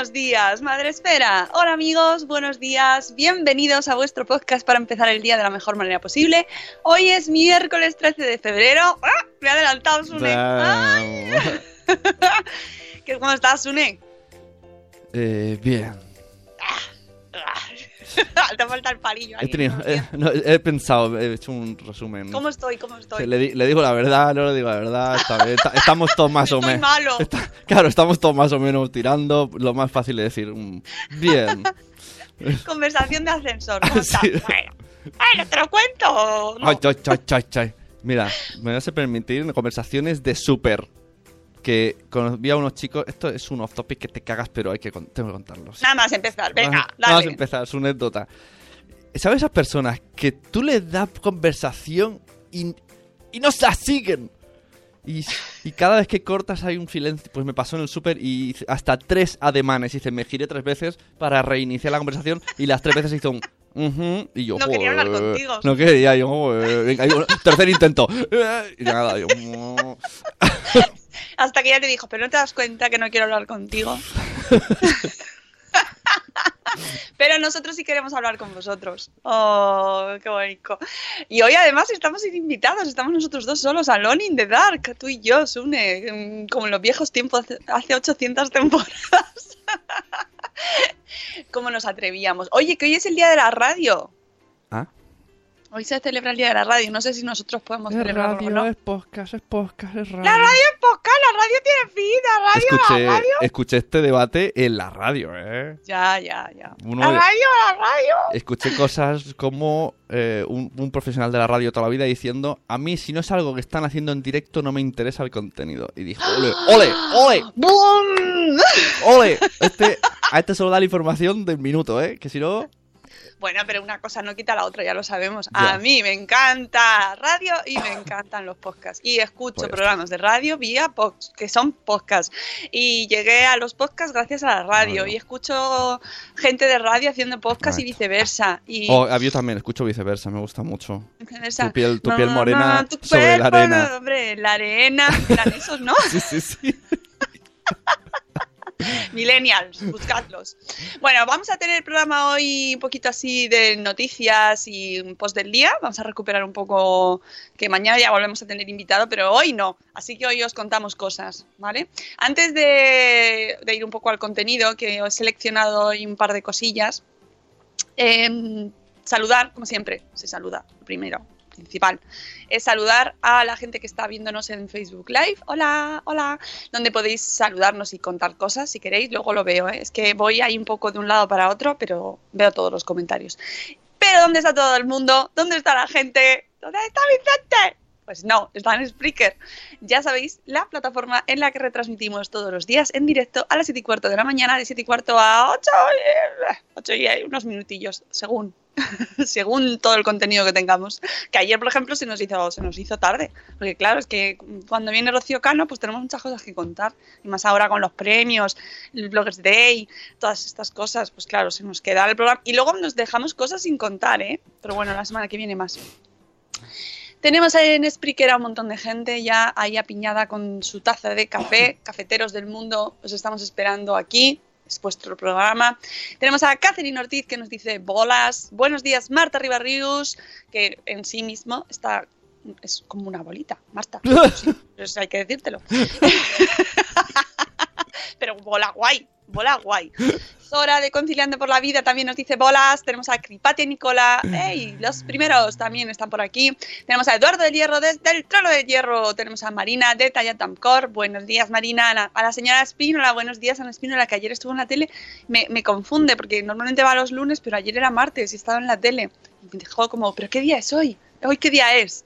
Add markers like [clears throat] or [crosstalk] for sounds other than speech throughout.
Buenos días, Madre Esfera. Hola amigos, buenos días. Bienvenidos a vuestro podcast para empezar el día de la mejor manera posible. Hoy es miércoles 13 de febrero. ¡Ah! Me he adelantado, Sune. ¡Ay! [laughs] ¿Qué- ¿Cómo estás, Sune? Eh, bien. [laughs] Te falta el palillo. ahí, He, tenido- eh, no, he pensado, he hecho un resumen. ¿Cómo estoy? ¿Cómo estoy? Le, di- le digo la verdad, no le digo la verdad. está bien, está- estamos todos más o menos. malo. Está- claro, estamos todos más o menos tirando. Lo más fácil es decir, mm, bien. [laughs] Conversación de ascensor. ¿Cómo [laughs] estás? Sí. Bueno. Ay, ¿no te lo cuento? No. Ay, ay, ay. Mira, me vas a permitir conversaciones de súper. Que cono- vi a unos chicos. Esto es un off topic que te cagas, pero hay que tengo que contarlo. Nada más empezar. Venga, Vamos- dale. Vamos a empezar, es una anécdota. ¿Sabes esas personas que tú les das conversación y, y no se la siguen? Y, y cada vez que cortas hay un silencio. Pues me pasó en el súper y hasta tres ademanes. Hice, me giré tres veces para reiniciar la conversación y las tres veces hizo un... "Ujú", y yo, No quería hablar contigo. No quería, yo. Venga, y bueno, tercer intento. [laughs] Y nada, yo... Hasta que ella te dijo, pero no te das cuenta que no quiero hablar contigo. [laughs] pero nosotros sí queremos hablar con vosotros. Oh, qué bonito. Y hoy además estamos invitados, estamos nosotros dos solos, Alone in the Dark, tú y yo, Sune, mm, como en los viejos tiempos, hace- hace 800 temporadas. [laughs] ¿Cómo nos atrevíamos? Oye, que hoy es el día de la radio. ¿Ah? Hoy se celebra el día de la radio, no sé si nosotros podemos Es celebrarlo o radio, no. es podcast, es podcast, es radio. La radio es podcast, la radio tiene vida, radio, escuché, la radio. escuché este debate en la radio, ¿eh? Ya, ya, ya. Uno la de- radio, la radio. Escuché cosas como eh, un, un profesional de la radio toda la vida diciendo, a mí si no es algo que están haciendo en directo no me interesa el contenido. Y dijo, ole, ole, ole, ¡Bum! ole. Este, a este solo da la información del minuto, ¿eh? Que si no... Bueno, pero una cosa no quita la otra, ya lo sabemos. Ya. A mí me encanta radio y me encantan los podcasts. Y escucho Pues programas de radio vía pods, que son podcasts. Y llegué a los podcasts gracias a la radio. Bueno. Y escucho gente de radio haciendo podcasts y viceversa. Y Oh, yo también escucho viceversa, me gusta mucho. viceversa. tu piel- tu piel no, morena no, tu sobre la arena. no, hombre, la arena. Esos, ¿no? [laughs] Sí, sí, sí. [laughs] [laughs] Millennials, buscadlos. Bueno, vamos a tener el programa hoy un poquito así de noticias y un post del día. Vamos a recuperar un poco, que mañana ya volvemos a tener invitado, pero hoy no. Así que hoy os contamos cosas, ¿vale? Antes de, ir un poco al contenido, que he seleccionado hoy un par de cosillas. em, saludar, como siempre, se saluda primero, principal, es saludar a la gente que está viéndonos en Facebook Live. Hola, hola, donde podéis saludarnos y contar cosas si queréis. Luego lo veo, ¿eh? es que voy ahí un poco de un lado para otro, pero veo todos los comentarios. Pero ¿dónde está todo el mundo? ¿Dónde está la gente? ¿Dónde está Vicente? Pues no, está en Spreaker. Ya sabéis, la plataforma en la que retransmitimos todos los días en directo a las 7 y cuarto de la mañana, de 7 y cuarto a 8, 8 y hay unos minutillos, según. [laughs] según todo el contenido que tengamos. Que ayer, por ejemplo, se nos hizo, se nos hizo tarde. Porque claro, es que cuando viene Rocío Cano, pues tenemos muchas cosas que contar. Y más ahora con los premios, el Bloggers Day, todas estas cosas, pues claro, se nos queda el programa. Y luego nos dejamos cosas sin contar, ¿eh? Pero bueno, la semana que viene más. Tenemos en Spreaker a un montón de gente ya ahí apiñada con su taza de café. [laughs] Cafeteros del mundo, os estamos esperando aquí. Es vuestro programa. Tenemos a Catherine Ortiz que nos dice bolas. Buenos días, Marta Ribarrius, que en sí mismo está. Es como una bolita, Marta. [laughs] Sí, pues hay que decírtelo. [laughs] Pero bola guay, bola guay. Zora de Conciliando por la Vida también nos dice bolas. Tenemos a Cripatia Nicola. ¡Ey! Los primeros también están por aquí. Tenemos a Eduardo del Hierro desde el Trono del Hierro. Tenemos a Marina de Tallatamcor. Buenos días, Marina. A la, a la señora Espínola. Buenos días, Ana Espínola, que ayer estuvo en la tele. Me, me confunde porque normalmente va los lunes, pero ayer era martes y estaba en la tele. Y me dijo como, ¿pero qué día es hoy? ¿Hoy qué día es?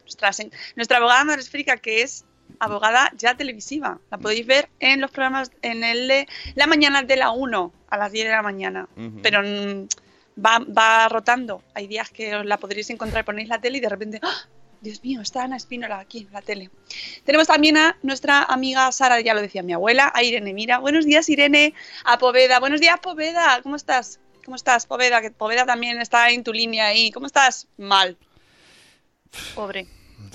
Nuestra, abogada nos explica que es abogada ya televisiva. La podéis ver en los programas, en el de la mañana de la 1 a las 10 de la mañana. Pero mm, va, va rotando. Hay días que os la podréis encontrar, ponéis la tele y de repente, ¡ah! Dios mío, está Ana Espínola aquí en la tele. Tenemos también a nuestra amiga Sara, ya lo decía mi abuela, a Irene Mira. Buenos días, Irene, a Poveda. Buenos días, Poveda. ¿Cómo estás? ¿Cómo estás, Poveda? Que Poveda también está en tu línea ahí. ¿Cómo estás? Mal. Pobre.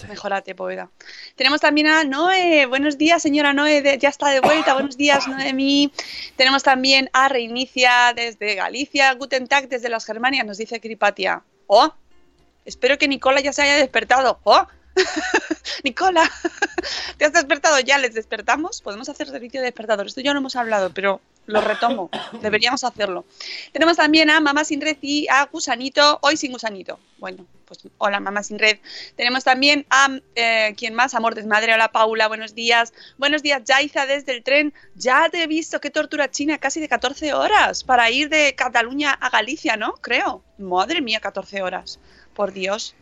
Mejorate, Poveda. Tenemos también a Noé. Buenos días, señora Noé. ya está de vuelta. Buenos días, Noemí. Tenemos también a Reinicia desde Galicia. Guten Tag desde las Germanias, nos dice Cripatia. Oh, espero que Nicola ya se haya despertado. Oh, [laughs] Nicola, [laughs] ¿te has despertado ya? ¿Les despertamos? Podemos hacer servicio de despertador. Esto ya no hemos hablado, pero lo retomo. Deberíamos hacerlo. Tenemos también a Mamá Sin Red y a Gusanito. Hoy sin Gusanito. Bueno, pues hola Mamá Sin Red. Tenemos también a, eh, ¿quién más? Amor Desmadre. Hola Paula, buenos días. Buenos días, Yaiza, desde el tren. Ya te he visto, qué tortura china, casi de 14 horas para ir de Cataluña a Galicia, ¿no? Creo. Madre mía, 14 horas. Por Dios.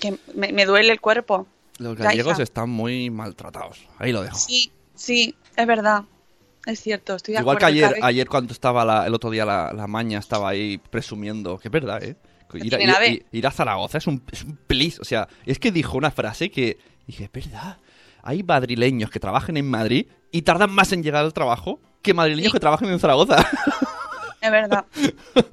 Que me, me duele el cuerpo. Los gallegos están muy maltratados. Ahí lo dejo. Sí, sí, es verdad. Es cierto, estoy de Igual que acuerdo. ayer, ayer cuando estaba la- el otro día la, la maña estaba ahí presumiendo, que es verdad, ¿eh? Ir a, tiene ave. ir- ir a Zaragoza es un, es un plis. O sea, es que dijo una frase que dije, es verdad. Hay madrileños que trabajan en Madrid y tardan más en llegar al trabajo que madrileños Sí. que trabajan en Zaragoza. [laughs] Es verdad. [laughs]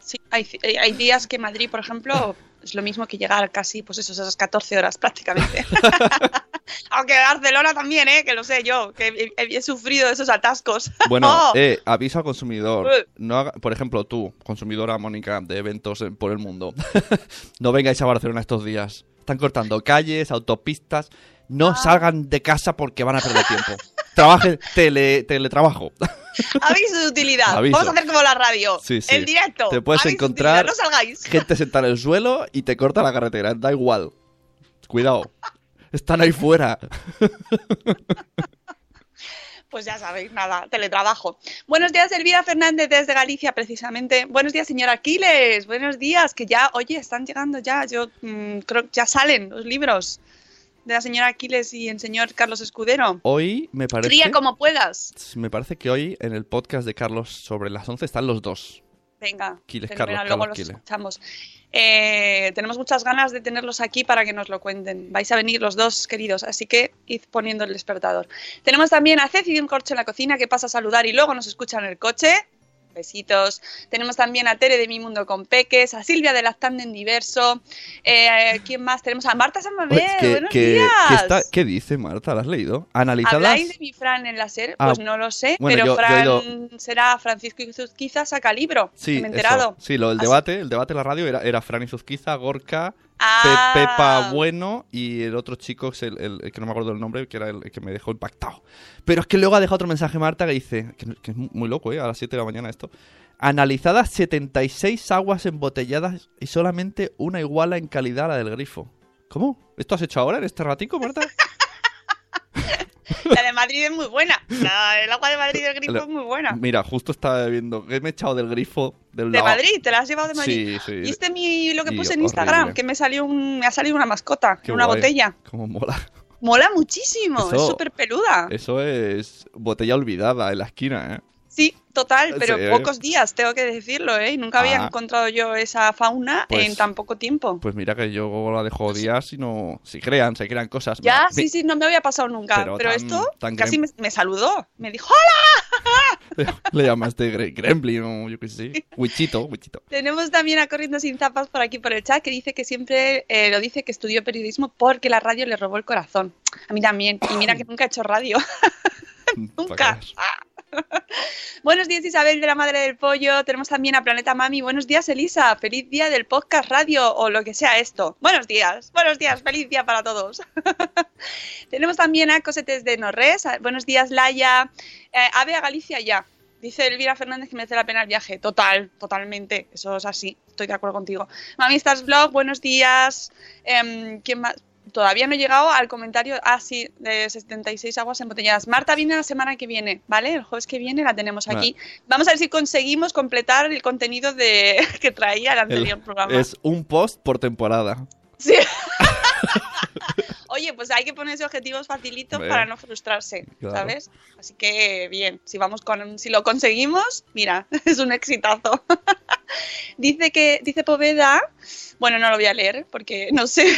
Sí, hay, hay- hay días que Madrid, por ejemplo, es lo mismo que llegar casi, pues eso, esas 14 horas prácticamente. [laughs] [laughs] Aunque Barcelona también, ¿eh? Que lo sé yo, que he, sufrido esos atascos. [laughs] Bueno, Oh. eh, aviso al consumidor. No haga- por ejemplo, tú, consumidora Mónica de eventos en- por el mundo, [laughs] no vengáis a Barcelona estos días. Están cortando calles, autopistas. No Ah. salgan de casa porque van a perder tiempo. Trabajen tele, teletrabajo. Aviso de utilidad. Aviso. Vamos a hacer como la radio. Sí, sí. El directo. Te puedes Aviso encontrar utilidad, No salgáis. gente sentada en el suelo y te corta la carretera. Da igual. Cuidado. Están ahí fuera. [laughs] Pues ya sabéis, nada, teletrabajo. Buenos días, Elvira Fernández desde Galicia, precisamente. Buenos días, señor Aquiles. Buenos días, que ya, oye, están llegando ya. Yo mm, creo que ya salen los libros de la señora Aquiles y el señor Carlos Escudero. Hoy me parece. Cría como puedas. Me parece que hoy en el podcast de Carlos sobre las 11 están los dos. Venga, Quiles, fenomenal, Carlos, luego Carlos los Quiles. escuchamos. Eh, tenemos muchas ganas de tenerlos aquí para que nos lo cuenten. Vais a venir los dos, queridos, así que id poniendo el despertador. Tenemos también a Ceci de un corcho en la cocina que pasa a saludar y luego nos escucha en el coche. Besitos. Tenemos también a Tere de Mi Mundo con Peques, a Silvia de Lactando en Diverso. Eh, ¿Quién más? Tenemos a Marta. Oye, que- Buenos que- días. que está- ¿Qué dice Marta? ¿La has leído? Analizadas. ¿Habláis de mi Fran en la SER? Ah, Pues no lo sé, bueno, pero yo- yo Fran ido- será Francisco y quizás saca libro. Sí, me he enterado. eso. Sí, lo Así- debate, el debate en la radio era, era Fran Izuzquiza, Gorka, Pe- Ah. Pepa Bueno y el otro chico, es el, el- el que no me acuerdo el nombre, que era el, el que me dejó impactado. Pero es que luego ha dejado otro mensaje Marta que dice, que, que es muy loco, ¿eh? A las 7 de la mañana esto. Analizadas 76 aguas embotelladas y solamente una iguala en calidad a la del grifo. ¿Cómo? ¿Esto has hecho ahora en este ratico, Marta? [laughs] [laughs] La de Madrid es muy buena. La- el agua de Madrid del grifo es muy buena. Mira, justo estaba viendo que me he echado del grifo del De. Madrid, te la has llevado de Madrid. Sí, sí. ¿Viste mi, lo que puse en horrible. Instagram? Que me salió un, me ha salido una mascota, Qué una guay. botella. Cómo mola. Mola muchísimo, es súper peluda. Eso es botella olvidada en la esquina, ¿eh? Sí, total, pero Sí. pocos días, tengo que decirlo, ¿eh? Nunca había Ah. encontrado yo esa fauna Pues- en tan poco tiempo. Pues mira que yo la dejo días y no... Si crean, se crean cosas. Ya, sí, sí, no me había pasado nunca. Pero Pero, tan- esto tan casi grem- me, me saludó. Me dijo, ¡Hola! [laughs] Le llamaste Gre- Gremlin o yo qué sé. Wichito, Wichito. Tenemos también a Corriendo Sin Zapas por aquí por el chat que dice que siempre eh, lo dice que estudió periodismo porque la radio le robó el corazón. A mí también. Y mira que nunca he hecho radio. [laughs] Nunca. Buenos días Isabel de la Madre del Pollo. Tenemos también a Planeta Mami. Buenos días Elisa. Feliz día del podcast radio o lo que sea esto. Buenos días. Buenos días. Feliz día para todos. [laughs] Tenemos también a Cosetes de Norres. Buenos días Laia. Eh, Ave a Galicia ya. Dice Elvira Fernández que merece la pena el viaje. Total, totalmente. Eso es así. Estoy de acuerdo contigo. Mami Stars Vlog, buenos días. Em, ¿Quién más? Todavía no he llegado al comentario, ah, sí, de 76 aguas embotelladas. Marta viene la semana que viene, ¿vale? El jueves que viene la tenemos aquí. Vamos a ver si conseguimos completar el contenido de [laughs] que traía el anterior El- programa. es un post por temporada. Sí. [laughs] Oye, pues hay que ponerse objetivos facilitos para no frustrarse, Claro. ¿sabes? Así que bien, si vamos con si lo conseguimos, mira, [laughs] es un exitazo. [laughs] dice que dice Poveda, bueno, no lo voy a leer porque no sé. [laughs]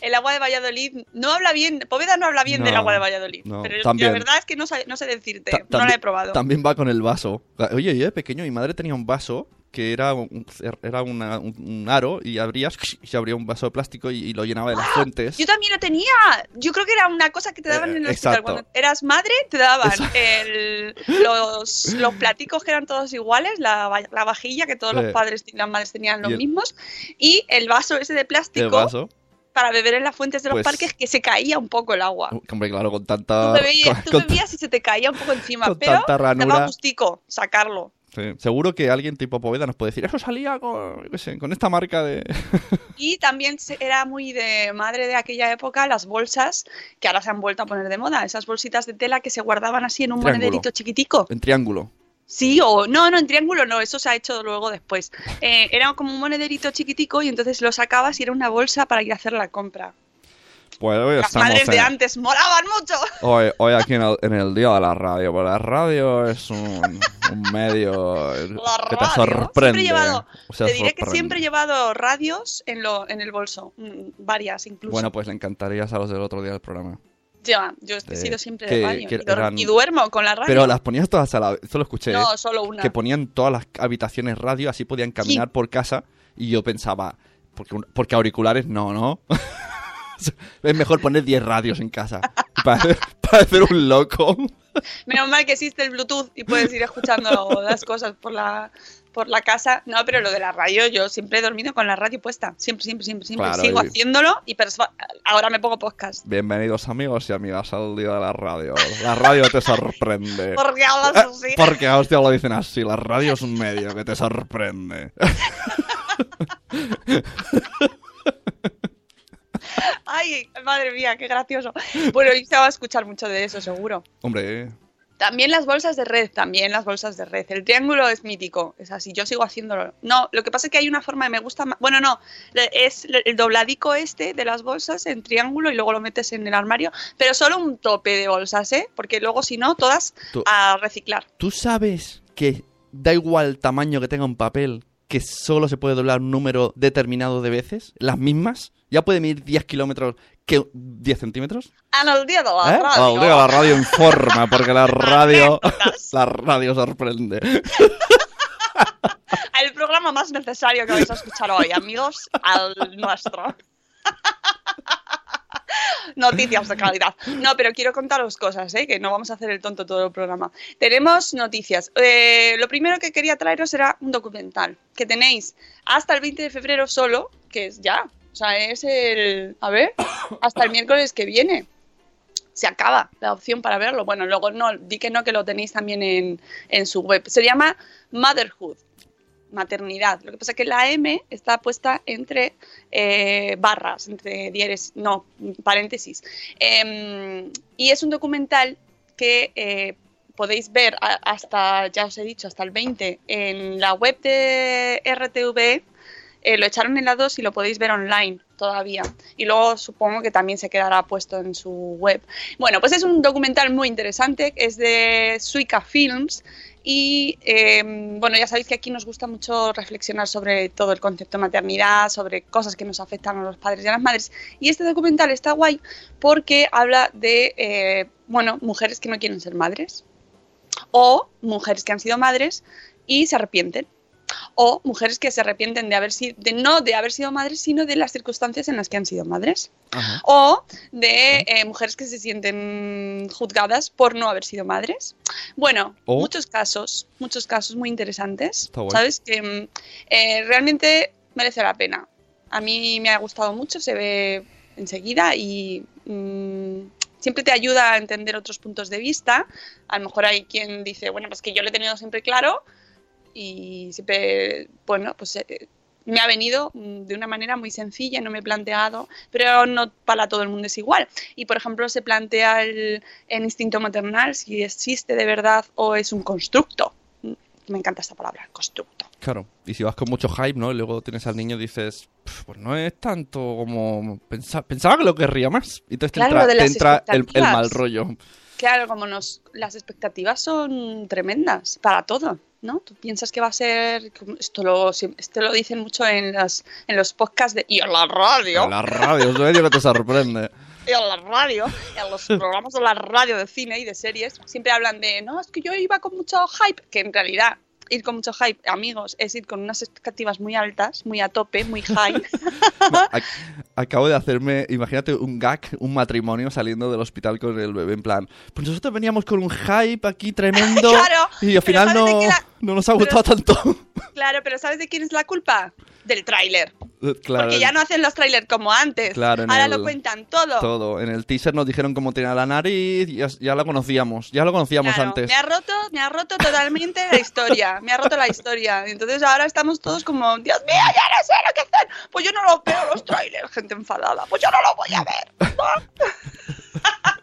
El agua de Valladolid no habla bien, Poveda no habla bien del agua de Valladolid, no, pero también. la verdad es que no sé, no sé decirte, Ta- no la he probado. También va con el vaso. Oye, yo de pequeño mi madre tenía un vaso que era un, era una- un, un aro y abrías y se abría un vaso de plástico y, y lo llenaba de las fuentes. ¡Ah! Yo también lo tenía. Yo creo que era una cosa que te daban Eh, en el hospital. Cuando eras madre, te daban el- los, los platicos que eran todos iguales, la, la vajilla que todos los padres y las madres tenían los Y el- mismos, y el vaso ese de El plástico vaso. para beber en las fuentes de los Pues- parques que se caía un poco el agua. Hombre, claro, con Tú, tanta. bebías, tú bebías y se te caía un poco encima, pero tanta daba gustico sacarlo. Sí, Seguro que alguien tipo Poveda nos puede decir, eso salía con, yo qué sé, con esta marca de... [laughs] Y también se- era muy de madre de aquella época las bolsas que ahora se han vuelto a poner de moda, esas bolsitas de tela que se guardaban así en un Triángulo. monederito chiquitico. en triángulo. Sí, o no, no, en triángulo no, eso se ha hecho luego después. Eh, era como un monederito chiquitico y entonces lo sacabas y era una bolsa para ir a hacer la compra. Pues hoy Las estamos madres de en- antes molaban mucho. [laughs] Hoy, hoy aquí en el, en el día de la radio, pues la radio es un, un medio La que te radio. sorprende. Siempre he llevado, O sea, te diré que sorprende. siempre he llevado radios en, lo, en el bolso, mm, varias incluso. Bueno, pues le encantarías a los del otro día del programa. Ya, yo he sido siempre Que- de radio que y, eran- y duermo con la radio. Pero las ponías todas a la vez, eso lo escuché, ¿eh? No, solo una. que ponían todas las habitaciones radio, así podían caminar por casa, y yo pensaba, porque, un- porque auriculares no, ¿no? [laughs] [laughs] es mejor poner 10 radios en casa, para parecer un loco. Menos mal que existe el Bluetooth y puedes ir escuchando las cosas por la, por la casa. No, pero lo de la radio, yo siempre he dormido con la radio puesta. Siempre, siempre, siempre, siempre. Claro, Sigo y- haciéndolo y ahora me pongo podcast. Bienvenidos amigos y amigas al día de la radio. La radio te sorprende. [laughs] Porque hablas Eh, así. Porque hostia lo dicen así, la radio es un medio que te sorprende. [laughs] [laughs] Madre mía, qué gracioso. Bueno, y se va a escuchar mucho de eso, seguro. Hombre, También las bolsas de red, también las bolsas de red. El triángulo es mítico, es así, yo sigo haciéndolo. No, lo que pasa es que hay una forma que me gusta más. Bueno, no, es el dobladico este de las bolsas en triángulo y luego lo metes en el armario, pero solo un tope de bolsas, ¿eh? Porque luego, si no, todas Tú- a reciclar. ¿tú sabes que da igual el tamaño que tenga un papel, que solo se puede doblar un número determinado de veces? ¿Las mismas? ¿Ya puede medir 10 kilómetros que 10 centímetros? En el día de la ¿Eh? radio. Al día la radio informa, porque la [laughs] radio... [laughs] La radio sorprende. [laughs] El programa más necesario que vais a escuchar hoy, amigos, al nuestro. Noticias de calidad. No, pero quiero contaros cosas, ¿eh? que no vamos a hacer el tonto todo el programa. Tenemos noticias. Eh, lo primero que quería traeros era un documental que tenéis hasta el 20 de febrero solo, que es ya. O sea, es el... A ver, hasta el miércoles que viene. Se acaba la opción para verlo. Bueno, luego no, di que no, que lo tenéis también en, en su web. Se llama Motherhood. maternidad. Lo que pasa es que la M está puesta entre eh, barras, entre dieres, no, paréntesis. Em, y es un documental que eh, podéis ver hasta, ya os he dicho, hasta el 20 en la web de RTV. Eh, lo echaron en la 2 y lo podéis ver online todavía. Y luego supongo que también se quedará puesto en su web. Bueno, pues es un documental muy interesante, es de Suica Films y eh, bueno, ya sabéis que aquí nos gusta mucho reflexionar sobre todo el concepto de maternidad, sobre cosas que nos afectan a los padres y a las madres. Y este documental está guay porque habla de, eh, bueno, mujeres que no quieren ser madres o mujeres que han sido madres y se arrepienten. O mujeres que se arrepienten de haber sido, de no de haber sido madres, sino de las circunstancias en las que han sido madres Ajá. o de eh, mujeres que se sienten juzgadas por no haber sido madres. Bueno, O- muchos casos, muchos casos muy interesantes. ¿sabes? Que mm, eh, realmente merece la pena. A mí me ha gustado mucho, se ve enseguida y mm, siempre te ayuda a entender otros puntos de vista. A lo mejor hay quien dice, bueno, pues que yo lo he tenido siempre claro y siempre, bueno, pues eh, me ha venido mm, de una manera muy sencilla, no me he planteado, pero no para todo el mundo es igual. Y por ejemplo, se plantea el, el instinto maternal, si existe de verdad o es un constructo. Mm, Me encanta esta palabra, constructo. Claro. Y si vas con mucho hype, ¿no? Y luego tienes al niño y dices, "Pf, pues no es tanto como pensa- pensaba que lo querría más. Y entonces te entra, te el, mal rollo. Claro, como nos, las expectativas son tremendas para todo, ¿no? Tú piensas que va a ser, esto lo, esto lo dicen mucho en, las, en los podcasts de, y en la radio. En la radio, es medio que te sorprende. [laughs] y en la radio, en los programas de la radio de cine y de series, siempre hablan de, no, es que yo iba con mucho hype, que en realidad ir con mucho hype, amigos, es ir con unas expectativas muy altas, muy a tope, muy high. [laughs] Ac- Acabo de hacerme, imagínate un gag, un matrimonio saliendo del hospital con el bebé en plan, pues nosotros veníamos con un hype aquí tremendo [laughs] Claro, y al final ¿sabes de no, la- no nos ha pero- gustado tanto. claro, pero ¿sabes de quién es la culpa? Del tráiler. claro, Porque ya no hacen los trailers como antes. Claro, Ahora el- lo cuentan todo. todo. En el teaser nos dijeron cómo tenía la nariz, ya, ya lo conocíamos, ya lo conocíamos Claro, antes. Me ha roto, me ha roto totalmente la historia. Me ha roto la historia. Entonces ahora estamos todos como, Dios mío, ya no sé lo que hacer. Pues yo no lo veo los trailers, gente enfadada. Pues yo no lo voy a ver. [laughs]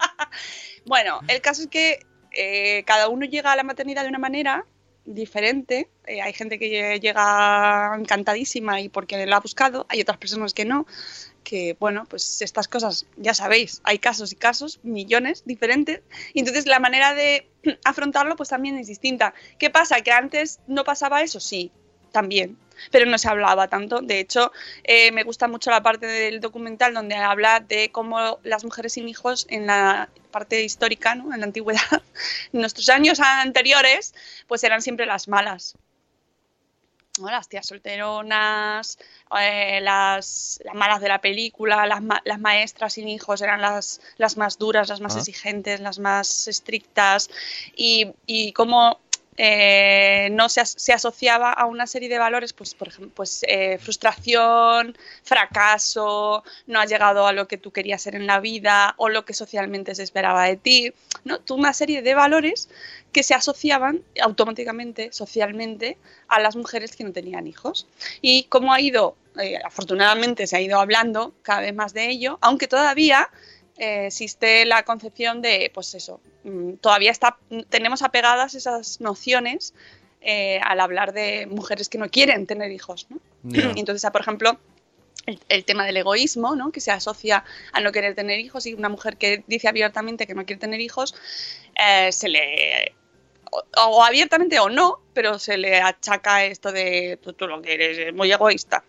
bueno, el caso es que eh, cada uno llega a la maternidad de una manera diferente. Eh, hay gente que llega encantadísima y porque lo ha buscado. Hay otras personas que no. Que bueno, pues estas cosas, ya sabéis, hay casos y casos, millones diferentes. Y entonces la manera de [clears throat] afrontarlo pues también es distinta. ¿Qué pasa? ¿Que antes no pasaba eso? Sí, también. Pero no se hablaba tanto. De hecho, eh, me gusta mucho la parte del documental donde habla de cómo las mujeres sin hijos en la parte histórica, ¿no? en la antigüedad, [laughs] en nuestros años anteriores, pues eran siempre las malas. ¿no? Las tías solteronas, eh, las, las malas de la película, las, ma- las maestras sin hijos eran las, las más duras, las más Ah. exigentes, las más estrictas. Y, y cómo eh, no se, se asociaba a una serie de valores, pues por ejemplo, pues eh, frustración, fracaso, no has llegado a lo que tú querías ser en la vida o lo que socialmente se esperaba de ti, ¿no? Una serie de valores que se asociaban automáticamente, socialmente, a las mujeres que no tenían hijos. Y cómo ha ido, eh, afortunadamente se ha ido hablando cada vez más de ello, aunque todavía eh, existe la concepción de, pues eso, mm, todavía está, tenemos apegadas esas nociones eh, al hablar de mujeres que no quieren tener hijos, ¿no? Ya. Y entonces, ah, por ejemplo, el, el tema del egoísmo, ¿no? que se asocia a no querer tener hijos y una mujer que dice abiertamente que no quiere tener hijos, eh, se le... O, o abiertamente o no, pero se le achaca esto de tú, tú lo que eres es muy egoísta.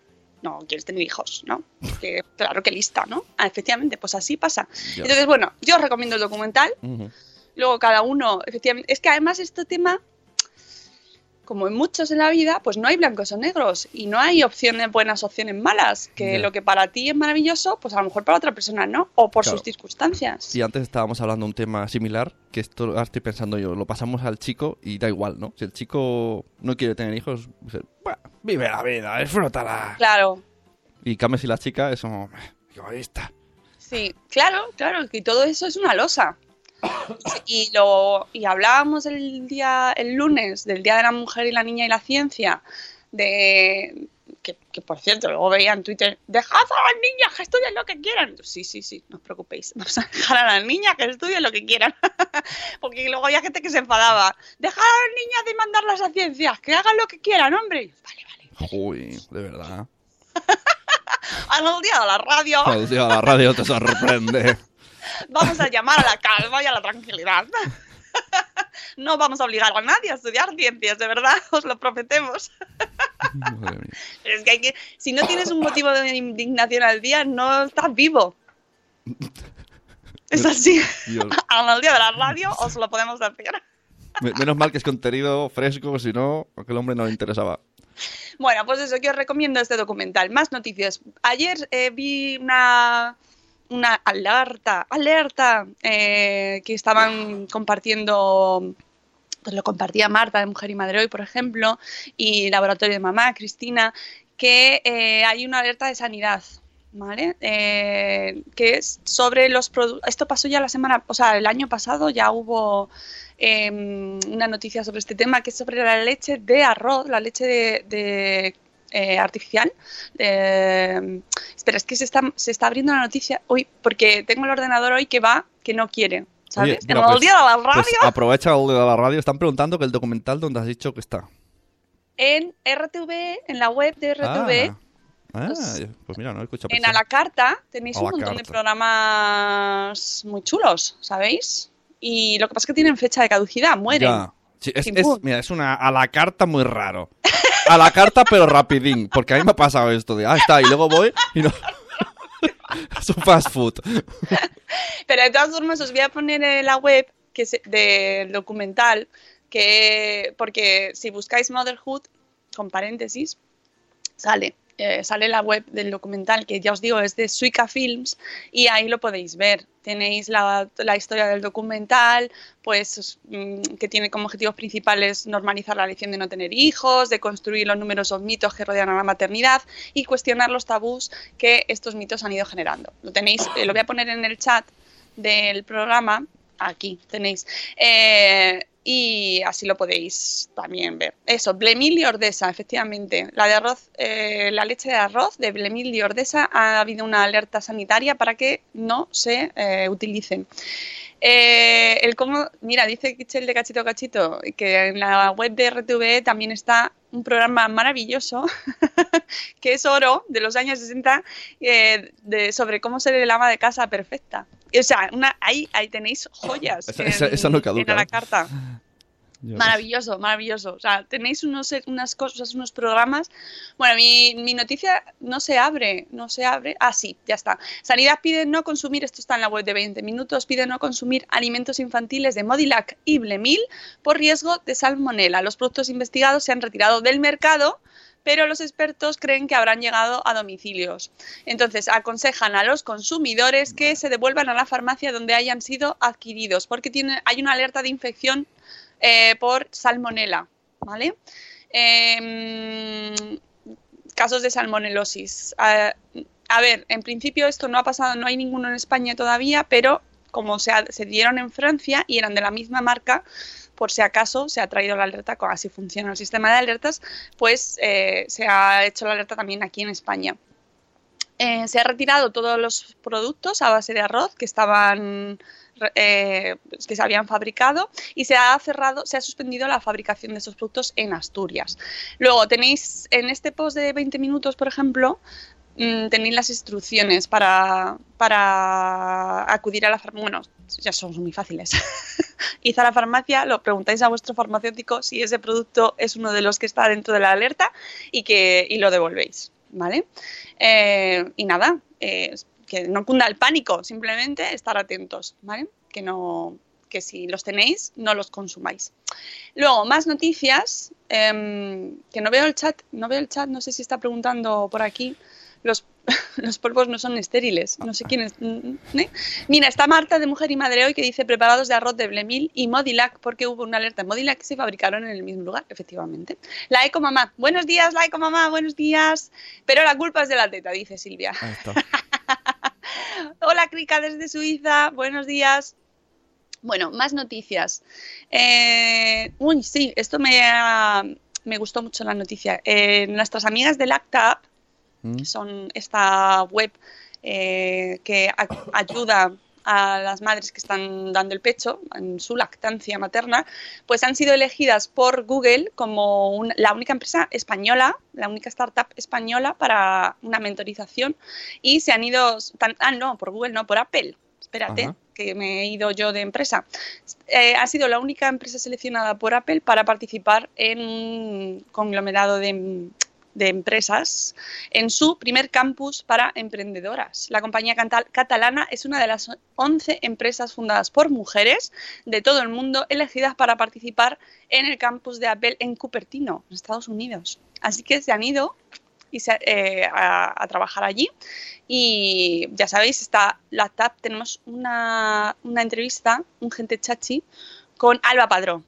No quieres tener hijos, ¿no? Que, claro que lista, ¿no? Ah, efectivamente, pues así pasa. Entonces, bueno, yo os recomiendo el documental. Luego cada uno, efectivamente, es que además este tema, como en muchos en la vida, pues no hay blancos o negros y no hay opciones buenas, opciones malas, que lo que para ti es maravilloso, pues a lo mejor para otra persona no, o por Claro. sus circunstancias. Y antes estábamos hablando de un tema similar, que esto ahora estoy pensando yo, lo pasamos al chico y da igual, ¿no? Si el chico no quiere tener hijos, "Buah, vive la vida, disfrútala. Claro, Y cambia si la chica es como, egoísta. sí, claro, claro, que todo eso es una losa. [coughs] Y lo y hablábamos el día el lunes del Día de la Mujer y la Niña y la Ciencia de que, que, por cierto, luego veía en Twitter, dejad a las niñas que estudien lo que quieran. Sí, sí, sí, no os preocupéis. [laughs] Vamos a dejar a las niñas que estudien lo que quieran. [laughs] Porque luego había gente que se enfadaba. Dejad a las niñas de mandarlas a ciencias, que hagan lo que quieran, hombre. Vale, vale. Uy, de verdad. [laughs] Al día de la radio. Al día de la radio te sorprende. Vamos a llamar a la calma y a la tranquilidad. [laughs] No vamos a obligar a nadie a estudiar ciencias, de verdad, os lo prometemos. [laughs] Es que, hay que si no tienes un motivo de indignación al día, no estás vivo. Es así. Al día de la radio os lo podemos decir. Menos mal que es contenido fresco, si no, a aquel hombre no le interesaba. Bueno, pues eso, que os recomiendo este documental. Más noticias. Ayer eh, vi una, una alerta, alerta, eh, que estaban compartiendo pues lo compartía Marta de Mujer y Madre Hoy, por ejemplo, y Laboratorio de Mamá, Cristina, que eh, hay una alerta de sanidad, ¿vale? Eh, que es sobre los productos. Esto pasó ya la semana, o sea, el año pasado ya hubo em, una noticia sobre este tema, que es sobre la leche de arroz, la leche de, eh, artificial. espera, es que se está, se está abriendo la noticia hoy, porque tengo el ordenador hoy que va, que no quiere. ¿Sabes? Oye, pues, día de la pues radio. aprovecha el día de la radio. Están preguntando que el documental, ¿dónde has dicho que está? En RTV, en la web de RTV. Ah, ah pues, pues, mira, no. En A la Carta tenéis un montón de programas muy chulos, ¿sabéis? Y lo que pasa es que tienen fecha de caducidad, mueren. Ya. Sí, es, es, mira, es una a la carta muy raro. A la carta, pero rapidín. Porque a mí me ha pasado esto de, ah, está, y luego voy y no. [laughs] es un fast food. Pero de todas formas os voy a poner en la web que es del documental, que porque si buscáis Motherhood, con paréntesis, sale. Eh, sale la web del documental, que ya os digo es de Suica Films, y ahí lo podéis ver. Tenéis la, la historia del documental, pues mm, que tiene como objetivos principales normalizar la lección de no tener hijos, de construir los numerosos mitos que rodean a la maternidad y cuestionar los tabús que estos mitos han ido generando. Lo tenéis, eh, lo voy a poner en el chat del programa. Aquí tenéis. Eh, y así lo podéis también ver. Eso, Blemil y Ordesa, efectivamente. La de arroz, eh, la leche de arroz de Blemil y Ordesa ha habido una alerta sanitaria para que no se eh, utilicen. Eh, el cómo, mira, dice Kichel de Cachito Cachito que en la web de RTV también está un programa maravilloso [laughs] que es Oro de los años 60 de, sobre cómo ser el ama de casa perfecta. O sea, una, ahí, ahí tenéis joyas [laughs] esa, no caduca, en la carta. [laughs] Maravilloso, maravilloso. O sea, tenéis unos, unas cosas, unos programas. Bueno, mi, mi, noticia no se abre, no se abre. Ah, sí, ya está. Sanidad pide no consumir, esto está en la web de 20 minutos, pide no consumir alimentos infantiles de Modilac y Blemil por riesgo de salmonela. Los productos investigados se han retirado del mercado pero los expertos creen que habrán llegado a domicilios. Entonces, aconsejan a los consumidores que se devuelvan a la farmacia donde hayan sido adquiridos, porque tiene, hay una alerta de infección eh, por salmonela, ¿vale? Em, casos de salmonelosis. A, ver, en principio esto no ha pasado, no hay ninguno en España todavía, pero como se, se dieron en Francia y eran de la misma marca, por si acaso se ha traído la alerta, así funciona el sistema de alertas, pues eh, se ha hecho la alerta también aquí en España. Eh, se ha retirado todos los productos a base de arroz que estaban eh, que se habían fabricado y se ha cerrado, se ha suspendido la fabricación de esos productos en Asturias. Luego tenéis en este post de 20 minutos, por ejemplo, mm, tenéis las instrucciones para, para acudir a la farmacia. Bueno, ya son muy fáciles. [laughs] Id a la farmacia, lo preguntáis a vuestro farmacéutico si ese producto es uno de los que está dentro de la alerta y que y lo devolvéis, ¿vale? Eh, y nada, eh, que no cunda el pánico, simplemente estar atentos, ¿vale? Que no que si los tenéis, no los consumáis. Luego, más noticias, em, que no veo el chat, no veo el chat, no sé si está preguntando por aquí los, [laughs] los polvos no son estériles. No sé quién es. ¿eh? Mira, está Marta de Mujer y Madre Hoy que dice preparados de arroz de Blemil y Modilac porque hubo una alerta en Modilac que se fabricaron en el mismo lugar, efectivamente. La Eco Mamá. Buenos días, la Eco Mamá, buenos días. Pero la culpa es de la teta, dice Silvia. [laughs] Hola, Crica desde Suiza. Buenos días. Bueno, más noticias. Eh, uy, sí, esto me ha, me gustó mucho la noticia. Eh, nuestras amigas de Lacta Mm. son esta web eh, que ayuda a las madres que están dando el pecho en su lactancia materna, pues han sido elegidas por Google como un- la única empresa española, la única startup española para una mentorización y se han ido, tan- ah no, por Google no, por Apple, espérate, Ajá. que me he ido yo de empresa. Eh, ha sido la única empresa seleccionada por Apple para participar en un conglomerado de, de empresas en su primer campus para emprendedoras. La compañía catalana es una de las 11 empresas fundadas por mujeres de todo el mundo elegidas para participar en el campus de Apple en Cupertino, en Estados Unidos. Así que se han ido y se- eh, a, a trabajar allí. Y ya sabéis, está la TAP, tenemos una, una entrevista, un gente chachi, con Alba Padrón,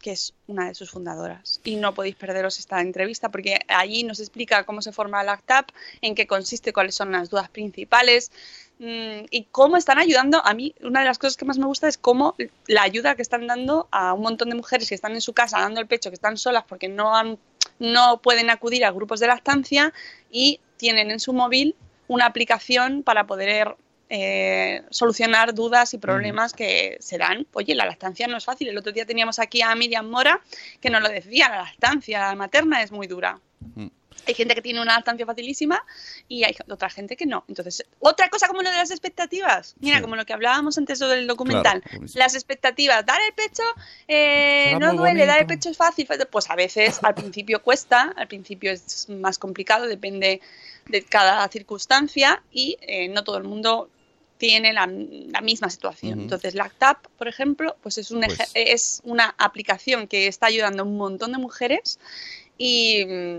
que es una de sus fundadoras. Y no podéis perderos esta entrevista porque allí nos explica cómo se forma la TAP, en qué consiste, cuáles son las dudas principales mm, y cómo están ayudando. A mí, una de las cosas que más me gusta es cómo la ayuda que están dando a un montón de mujeres que están en su casa dando el pecho, que están solas porque no, han, no pueden acudir a grupos de lactancia y tienen en su móvil una aplicación para poder eh, solucionar dudas y problemas que se dan. Oye, la lactancia no es fácil. El otro día teníamos aquí a Miriam Mora que nos lo decía, la lactancia materna es muy dura. Mm. Hay gente que tiene una lactancia facilísima y hay otra gente que no. Entonces, otra cosa como lo de las expectativas. Mira, Sí. como lo que hablábamos antes del documental. Claro. Las expectativas, dar el pecho eh, no duele, dar el pecho es fácil. Pues a veces al principio cuesta, al principio es más complicado, depende de cada circunstancia y eh, no todo el mundo tiene la, la misma situación. Entonces, LactApp, por ejemplo, pues es, un Pues- es una aplicación que está ayudando a un montón de mujeres y mm,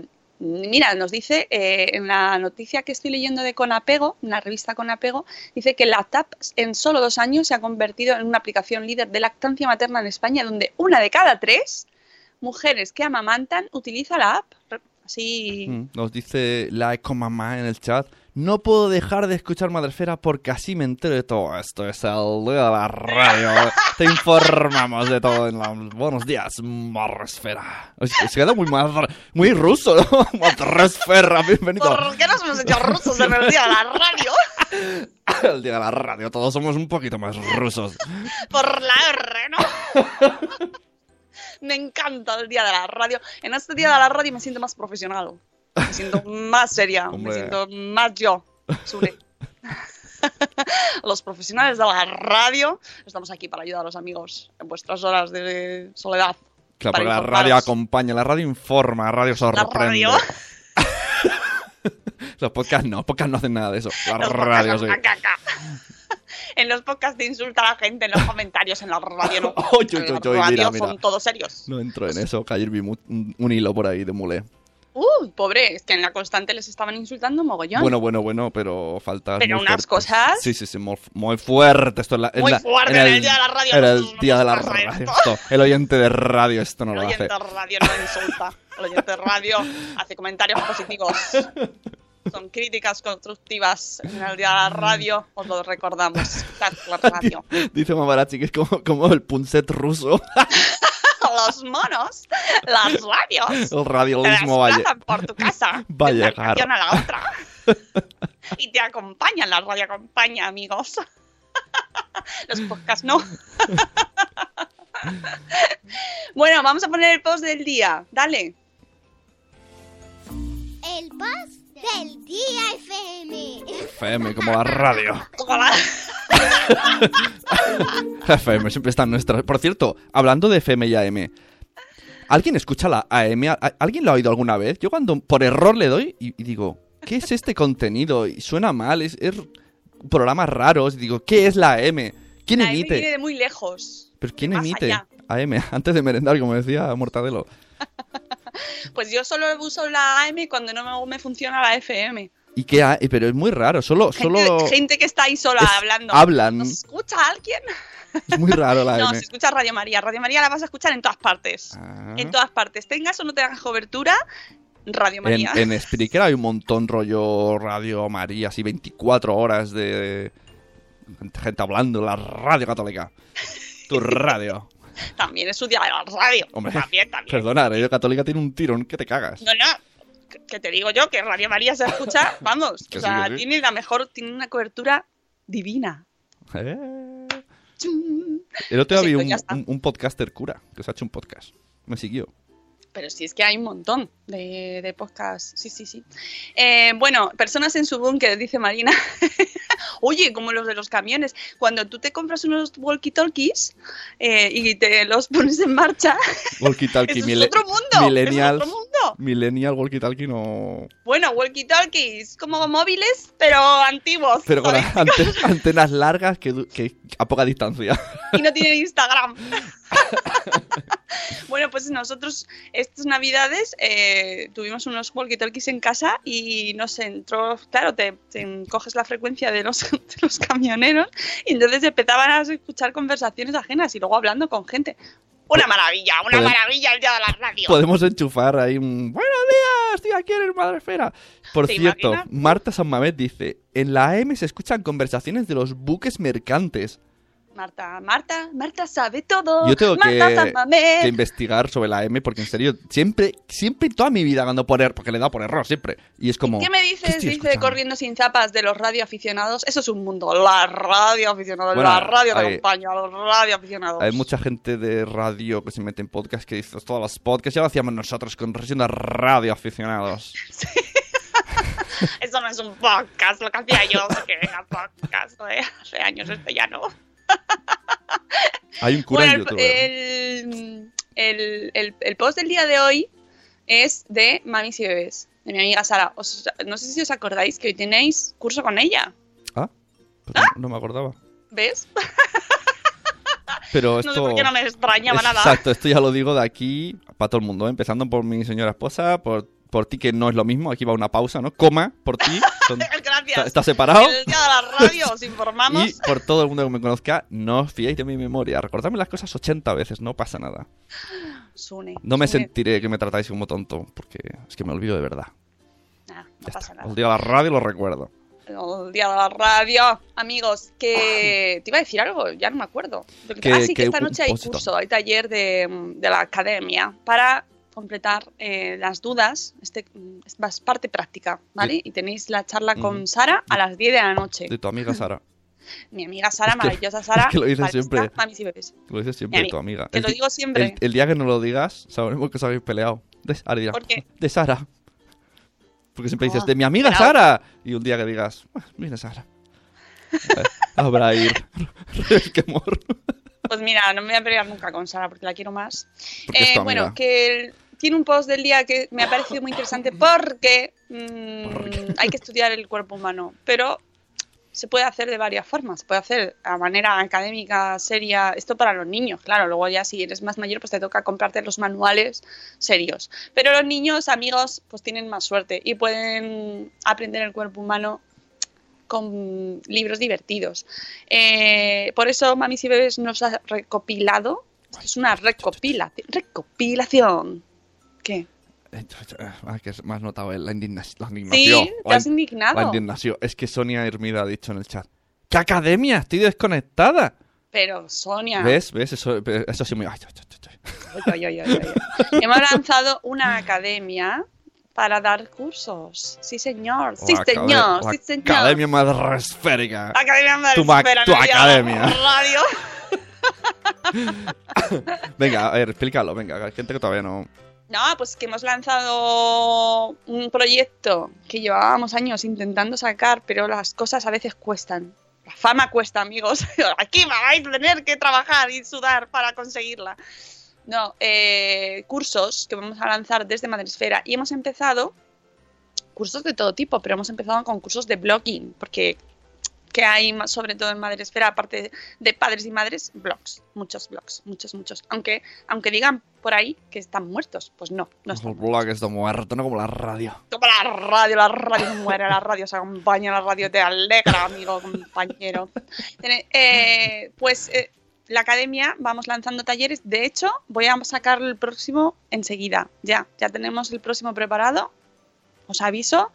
mira, nos dice eh, en la noticia que estoy leyendo de Conapego, en la revista Conapego, dice que LactApp en solo dos años se ha convertido en una aplicación líder de lactancia materna en España, donde una de cada tres mujeres que amamantan utiliza la app. Así. Nos dice la ecomamá en el chat. No puedo dejar de escuchar Madresfera porque así me entero de todo esto. Es el día de la radio. Te informamos de todo en la... Buenos días, Madresfera. Es- Se queda muy, madre- muy ruso, ¿no? [laughs] Madresfera, bienvenido ¿Por qué nos hemos hecho rusos en el día de la radio? [laughs] al día de la radio. Todos somos un poquito más rusos. Por la R, ¿no? [laughs] Me encanta el día de la radio. En este día de la radio me siento más profesional. Me siento más seria. Me siento más yo. Sune. [laughs] Los profesionales de la radio estamos aquí para ayudar a los amigos en vuestras horas de soledad. Claro, porque la radio acompaña, la radio informa, la radio La sorprende. radio. [laughs] Los podcasts no, podcasts no hacen nada de eso. La Los radio sí. [laughs] En los podcasts te insulta a la gente, en los comentarios, en la radio no. En la radio mira, mira. son todos serios. No entro en eso, que ayer vi un, un hilo por ahí de mulé. Uy, pobre, es que en la constante les estaban insultando mogollón. Bueno, bueno, bueno, pero falta. Pero unas cosas- Sí, sí, sí, muy, muy fuerte. Esto es la, es Muy la- fuerte, en el día de la radio, En el día de la radio. esto. el oyente de radio esto no el lo oyente hace. de radio no insulta. El oyente de radio hace comentarios positivos. Son críticas constructivas en el día de la radio. Os lo recordamos. La radio. [laughs] Dice Mamarazzi que es como, como el punset ruso. [laughs] Los monos, las radios. el te radiolismo desplazan por tu casa [laughs] Va a de una llegar. a la otra. [laughs] y te acompañan, la radio acompaña, amigos. [laughs] Los podcasts no. bueno, vamos a poner el post del día. Dale. El post del día FM. FM, como la radio. [laughs] Ojalá. [laughs] FM siempre está en nuestra. Por cierto, hablando de FM y AM, ¿alguien escucha la AM? ¿Al- ¿Alguien lo ha oído alguna vez? Yo cuando por error le doy y, y digo, ¿qué es este contenido? Y suena mal, es, es programas raros. Y digo, ¿qué es la AM? ¿Quién La M emite? viene de muy lejos. ¿Pero quién emite? allá. AM, [laughs] antes de merendar, como decía Mortadelo. [laughs] Pues yo solo uso la AM cuando no me funciona la FM. ¿Y qué hay? Pero es muy raro, solo, Gente, solo gente que está ahí sola es- hablando. hablan. ¿Nos escucha alguien? [laughs] Es muy raro la No, AM. se escucha Radio María. Radio María la vas a escuchar en todas partes. Ah. En todas partes. Tengas o no tengas cobertura, Radio En, María. en Spreaker hay un montón rollo Radio María, así 24 horas de gente hablando, la radio católica. Tu [laughs] radio. [laughs] También es su día de la radio. Hombre, también, también. Perdona, Radio Católica tiene un tirón que te cagas. No, no. que- te digo yo que Radio María se escucha, [laughs] vamos. O sea, sí. tiene la mejor, tiene una cobertura divina. Eh. El otro día Sí, vi pues un, está. un- un podcaster cura que se ha hecho un podcast. Me siguió. Pero sí, es que hay un montón de, de podcasts. Sí, sí, sí. Eh, bueno, personas en su búnker, dice Marina. [laughs] Oye, como los de los camiones. Cuando tú te compras unos walkie-talkies eh, y te los pones en marcha, Walkie [laughs] eso talkie, es otro mundo. millennials. Es otro mundo. Millennial walkie talkie no. Bueno, walkie-talkies, como móviles, pero antiguos. Pero con [laughs] antenas largas que, a poca distancia. y no tienen [laughs] Instagram. [laughs] bueno, pues nosotros estas navidades eh, tuvimos unos walkie-talkies en casa y nos entró, claro, te, te coges la frecuencia de los, de los camioneros y entonces empezaban a escuchar conversaciones ajenas y luego hablando con gente. Una maravilla, una maravilla el día de la radio. Podemos enchufar ahí un. Buenos días, estoy aquí en el Madresfera. Por ¿Te cierto, imaginas? Marta San Mamés dice: En la AM se escuchan conversaciones de los buques mercantes. Marta, Marta, Marta sabe todo. Yo tengo Marta que, que investigar sobre la AM porque en serio, siempre, siempre toda mi vida cuando poner, porque le da por error siempre. Y es como. ¿Qué me dices? Dice corriendo sin zapas de los radioaficionados. Eso es un mundo. La radio aficionados, Bueno, la radio de hay- acompaña, los radio aficionados. Hay mucha gente de radio que se mete en podcast que dice todos los podcasts ya lo hacíamos nosotros con siendo radio aficionados. [laughs] Eso no es un podcast, lo que hacía yo, sí que era podcast. ¿eh? Hace años esto ya no. [laughs] Hay un cura Bueno, en YouTube. ¿eh? el, el- el- el post del día de hoy es de Mamis y Bebés, de mi amiga Sara. Os- no sé si os acordáis que hoy tenéis curso con ella. Ah, pues no, no me acordaba. ¿Ves? Pero [laughs] No sé esto. por qué no me extrañaba nada. Exacto, esto ya lo digo de aquí para todo el mundo, ¿eh? empezando por mi señora esposa, por, por ti que no es lo mismo, aquí va una pausa, ¿no? Coma, por ti, [laughs] son- Gracias. está, separado. El día de la radio os [laughs] informamos. Y por todo el mundo que me conozca, no os fiéis de mi memoria. Recordadme las cosas 80 veces, no pasa nada. Sune, No me Sune. sentiré que me tratáis como tonto, porque es que me olvido de verdad. Nah, no Ya pasa está. nada. Os digo la radio lo recuerdo. El día de la radio. Amigos, que te iba a decir algo, ya no me acuerdo. Que- ah, sí, que, que esta noche hay curso, hay taller de, de la academia para completar eh, las dudas. Este es parte práctica, ¿vale? Y tenéis la charla con. Sara a las 10 de la noche. De tu amiga Sara. [laughs] Mi amiga Sara, Es que- maravillosa Sara. [laughs] es que lo dices siempre. Mamis y bebés. Lo dices siempre Mi de tu amiga. amiga. Te El lo di- digo siempre. El, el día que no lo digas, sabremos que os habéis peleado. De Sara dirá, ¿Por qué? De Sara. Porque siempre dices, Oh, de mi amiga. Sara. Y un día que digas, "Ah, viene Sara. Habrá ir. [laughs] Qué amor. Pues mira, no me voy a pelear nunca con Sara porque la quiero más. Eh, bueno, amiga. que el- tiene un post del día que me ha parecido muy interesante [laughs] porque mm, ¿Por qué? hay que estudiar el cuerpo humano, pero se puede hacer de varias formas. Se puede hacer a manera académica, seria, esto para los niños, claro. Luego ya si eres más mayor, pues te toca comprarte los manuales serios. Pero los niños, amigos, pues tienen más suerte y pueden aprender el cuerpo humano con libros divertidos. Eh, por eso Mamis y Bebés nos ha recopilado. esto Es una recopilación. Recopilación. ¿Qué? Eh, ah, que me has notado eh, la, indigna- la indignación. Sí, te has indignado. La indignación. Es que Sonia Hermida ha dicho en el chat. ¿Qué academia? Estoy desconectada. Pero Sonia. ¿Ves? ¿Ves? Eso, eso sí me... ay, ay, ay, ay. [laughs] Hemos lanzado una academia para dar cursos. Sí, señor. Sí, La acade- señor. la Sí, señor. Academia Madresférica. Academia Tu ma- Madresfera, tu digas academia. Radio. [laughs] Venga, a ver, explícalo. Venga, hay gente que todavía no... No, pues que hemos lanzado un proyecto que llevábamos años intentando sacar, pero las cosas a veces cuestan. La fama cuesta, amigos. [laughs] Aquí vais a tener que trabajar y sudar para conseguirla. No, eh, cursos que vamos a lanzar desde Madresfera y hemos empezado cursos de todo tipo, pero hemos empezado con cursos de blogging, porque que hay más, sobre todo en Madresfera, aparte de padres y madres, blogs, muchos blogs, muchos, muchos. Aunque, aunque digan por ahí que están muertos, pues no, no están El muertos. está muerto, no como la radio. Como la radio, la radio se muere, la radio se acompaña, la radio te alegra, amigo, compañero. Eh, pues eh, la academia vamos lanzando talleres. De hecho, voy a sacar el próximo enseguida. Ya, ya tenemos el próximo preparado. Os aviso.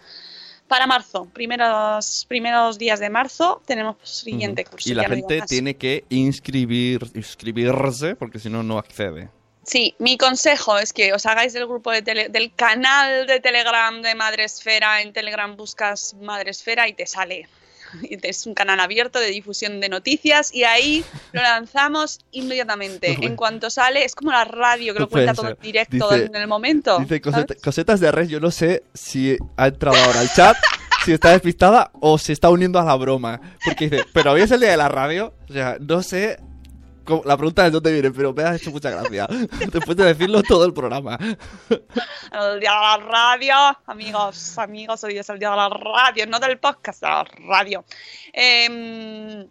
Para marzo, primeros, primeros días de marzo, tenemos siguiente curso. Y la no gente tiene que inscribir, inscribirse porque si no, no accede. Sí, mi consejo es que os hagáis del grupo de tele- del canal de Telegram de Madresfera. En Telegram buscas Madresfera y te sale. [laughs] Es un canal abierto de difusión de noticias y ahí lo lanzamos inmediatamente. En cuanto sale, es como la radio que lo cuenta todo en directo Dice- en el momento. Dice cosetas de red, yo no sé si ha entrado ahora al chat, [laughs] si está despistada o se está uniendo a la broma. Porque dice, pero hoy es el día de la radio. O sea, no sé. La pregunta es dónde viene, pero me ha hecho mucha gracia. [laughs] Después de decirlo todo el programa. El día de la radio, amigos, amigos, hoy es el día de la radio, no del podcast, de la radio. Em,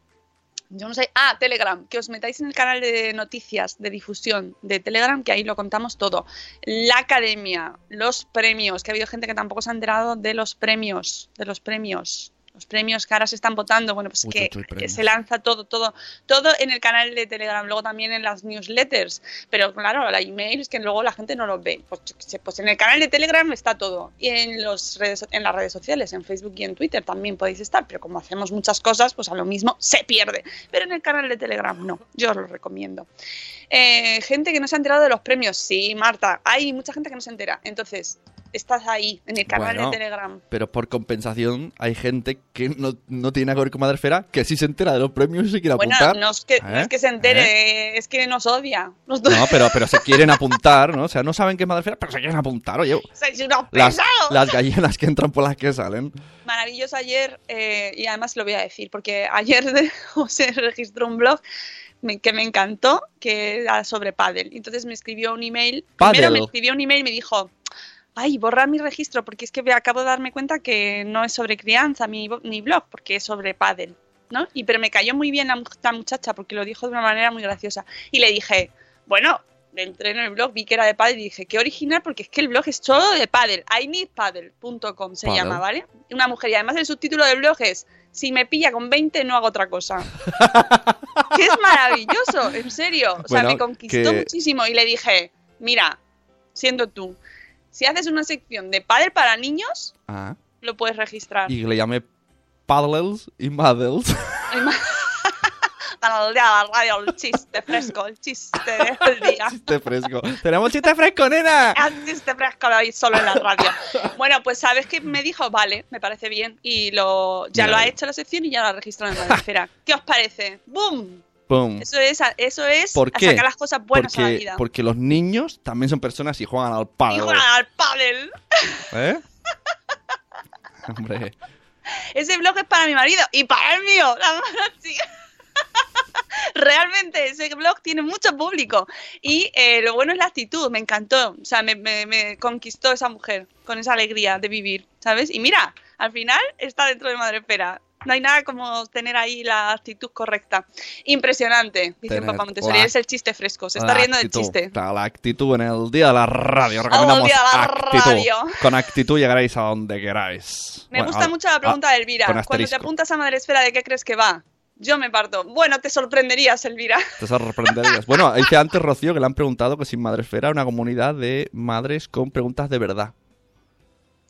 yo no sé, ah, Telegram, que os metáis en el canal de noticias de difusión de Telegram, que ahí lo contamos todo. La academia, los premios, que ha habido gente que tampoco se ha enterado de los premios, de los premios. Los premios que ahora se están votando, bueno, pues Uy, que se lanza todo, todo, todo en el canal de Telegram, luego también en las newsletters, pero claro, la email es que luego la gente no los ve. Pues, pues en el canal de Telegram está todo. Y en, los redes, en las redes sociales, en Facebook y en Twitter también podéis estar. Pero como hacemos muchas cosas, pues a lo mismo se pierde. Pero en el canal de Telegram no. Yo os lo recomiendo. Eh, gente que no se ha enterado de los premios. Sí, Marta. Hay mucha gente que no se entera. Entonces, estás ahí, en el canal Bueno. de Telegram. Pero por compensación, hay gente que no, no tiene nada que ver con Madresfera que sí se entera de los premios y se quiere Bueno, apuntar. no es, que, no ¿Eh? es que se entere, es que nos odia. Nos No, pero, pero se [laughs] quieren apuntar, ¿no? O sea, no saben qué es Madresfera, pero se quieren apuntar, oye. Sois unos Las, las gallinas que entran por las que salen. maravilloso ayer, eh, y además lo voy a decir, porque ayer [laughs] de- José registró un blog que me encantó, que era sobre pádel. Entonces me escribió un email, primero Pádel. me escribió un email y me dijo, ay, borrar mi registro, porque es que me acabo de darme cuenta que no es sobre crianza mi, mi blog, porque es sobre pádel. ¿no? Y pero me cayó muy bien la, mu- la muchacha porque lo dijo de una manera muy graciosa. Y le dije, bueno, entré en el blog, vi que era de pádel y dije, qué original, porque es que el blog es solo de pádel. ineedpaddle.com se Pádel. llama, ¿vale? Una mujer. Y además el subtítulo del blog es, si me pilla con 20 no hago otra cosa. [laughs] que es maravilloso, en serio. O sea, Bueno, me conquistó que- muchísimo y le dije, mira, siendo tú, si haces una sección de pádel para niños, Ah, lo puedes registrar. y le llamé Paddles y Muddles. Al [laughs] día de la radio, el chiste fresco, el chiste del día. [laughs] chiste fresco. Tenemos chiste fresco, nena. [laughs] El chiste fresco lo oís solo en la radio. Bueno, pues sabes que me dijo, vale, me parece bien. Y lo, ya Mira. lo ha hecho la sección y ya lo ha registrado en la esfera. ¿Qué os parece? ¡Boom! Pum. Eso es, eso es ¿Por a qué? sacar las cosas buenas a la Porque, vida. porque los niños también son personas y juegan al Y paddle. juegan al pádel. ¿Eh? [laughs] Hombre. Ese blog es para mi marido y para el mío. La. [laughs] Realmente ese blog tiene mucho público y eh, lo bueno es la actitud, me encantó, o sea, me, me- me conquistó esa mujer con esa alegría de vivir, ¿sabes? Y mira, al final está dentro de Madrefera. No hay nada como tener ahí la actitud correcta. Impresionante, dice papá Montessori. Es el chiste fresco, se está riendo del chiste. La actitud en el día de la radio. Recomendamos día de la actitud. radio. Con actitud llegaréis a donde queráis. Me Bueno, gusta a- mucho la pregunta a- de Elvira. Cuando te apuntas a Madresfera, ¿de qué crees que va? Yo me parto. Bueno, te sorprenderías, Elvira. [laughs] Te sorprenderías. Bueno, dice antes Rocío que le han preguntado que sin Madresfera una comunidad de madres con preguntas de verdad.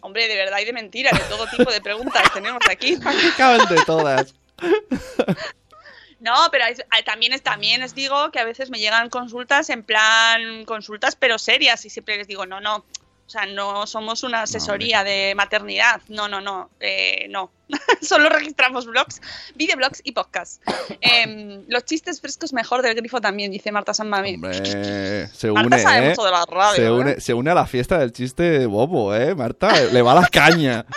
Hombre, de verdad y de mentira, de todo tipo de preguntas tenemos [laughs] aquí. Caben de todas. No, pero es- ah, también, es, también os digo que a veces me llegan consultas en plan, consultas pero serias y siempre les digo, no, no, o sea, no somos una asesoría de maternidad, no, no, no, eh, no, [laughs] solo registramos blogs, videoblogs y podcasts. Em, los chistes frescos mejor del grifo también, dice Marta San Mamés. Hombre, [laughs] se Marta une, sabe ¿eh? mucho de la radio, Se une, se une a la fiesta del chiste bobo, ¿eh? Marta, le va la caña. [laughs]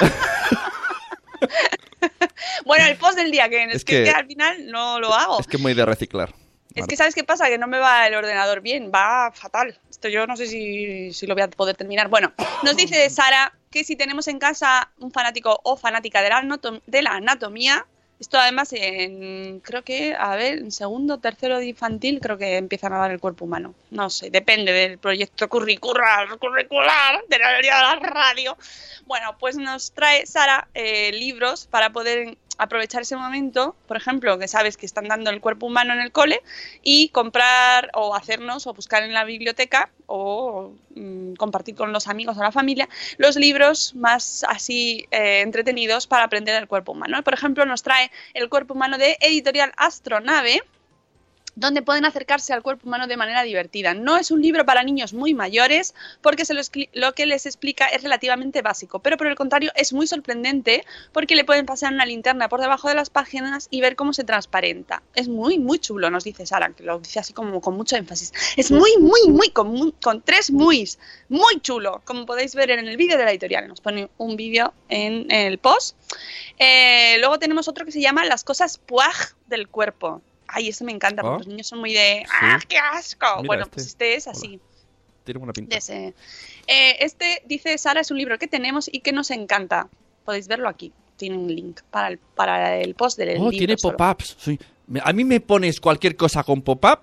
Bueno, el post del día, que es, Es que, que- que al final no lo hago. es que es muy de reciclar. Es que sabes qué pasa, que no me va el ordenador bien, va fatal. Esto yo no sé si, si lo voy a poder terminar. Bueno, nos dice Sara que si tenemos en casa un fanático o fanática de la, de la anatomía, esto además en, creo que, a ver, en segundo, tercero de infantil, creo que empiezan a dar el cuerpo humano. No sé, depende del proyecto curricular, curricular de la, de la radio. Bueno, pues nos trae Sara eh, libros para poder aprovechar ese momento, por ejemplo, que sabes que están dando el cuerpo humano en el cole, y comprar o hacernos o buscar en la biblioteca o mm, compartir con los amigos o la familia los libros más así eh, entretenidos para aprender el cuerpo humano. Por ejemplo, nos trae El cuerpo humano de Editorial Astronave donde pueden acercarse al cuerpo humano de manera divertida. No es un libro para niños muy mayores porque se lo, que les explica es relativamente básico, pero por el contrario es muy sorprendente porque le pueden pasar una linterna por debajo de las páginas y ver cómo se transparenta. Es muy, muy chulo, nos dice Sara, que lo dice así como con mucho énfasis. Es muy, muy, muy, con, con tres muis, muy chulo, como podéis ver en el vídeo de la editorial. Nos pone un vídeo en el post. Eh, luego tenemos otro que se llama Las cosas puaj del cuerpo. Ay, eso me encanta, porque Ah. los niños son muy de ¡Ah, qué asco! Mira, bueno, este. pues este es así. Tiene buena pinta. Eh, este, dice Sara, es un libro que tenemos y que nos encanta. Podéis verlo aquí. Tiene un link para el, para el post del Oh, libro. tiene pop-ups. A mí me pones cualquier cosa con pop-up,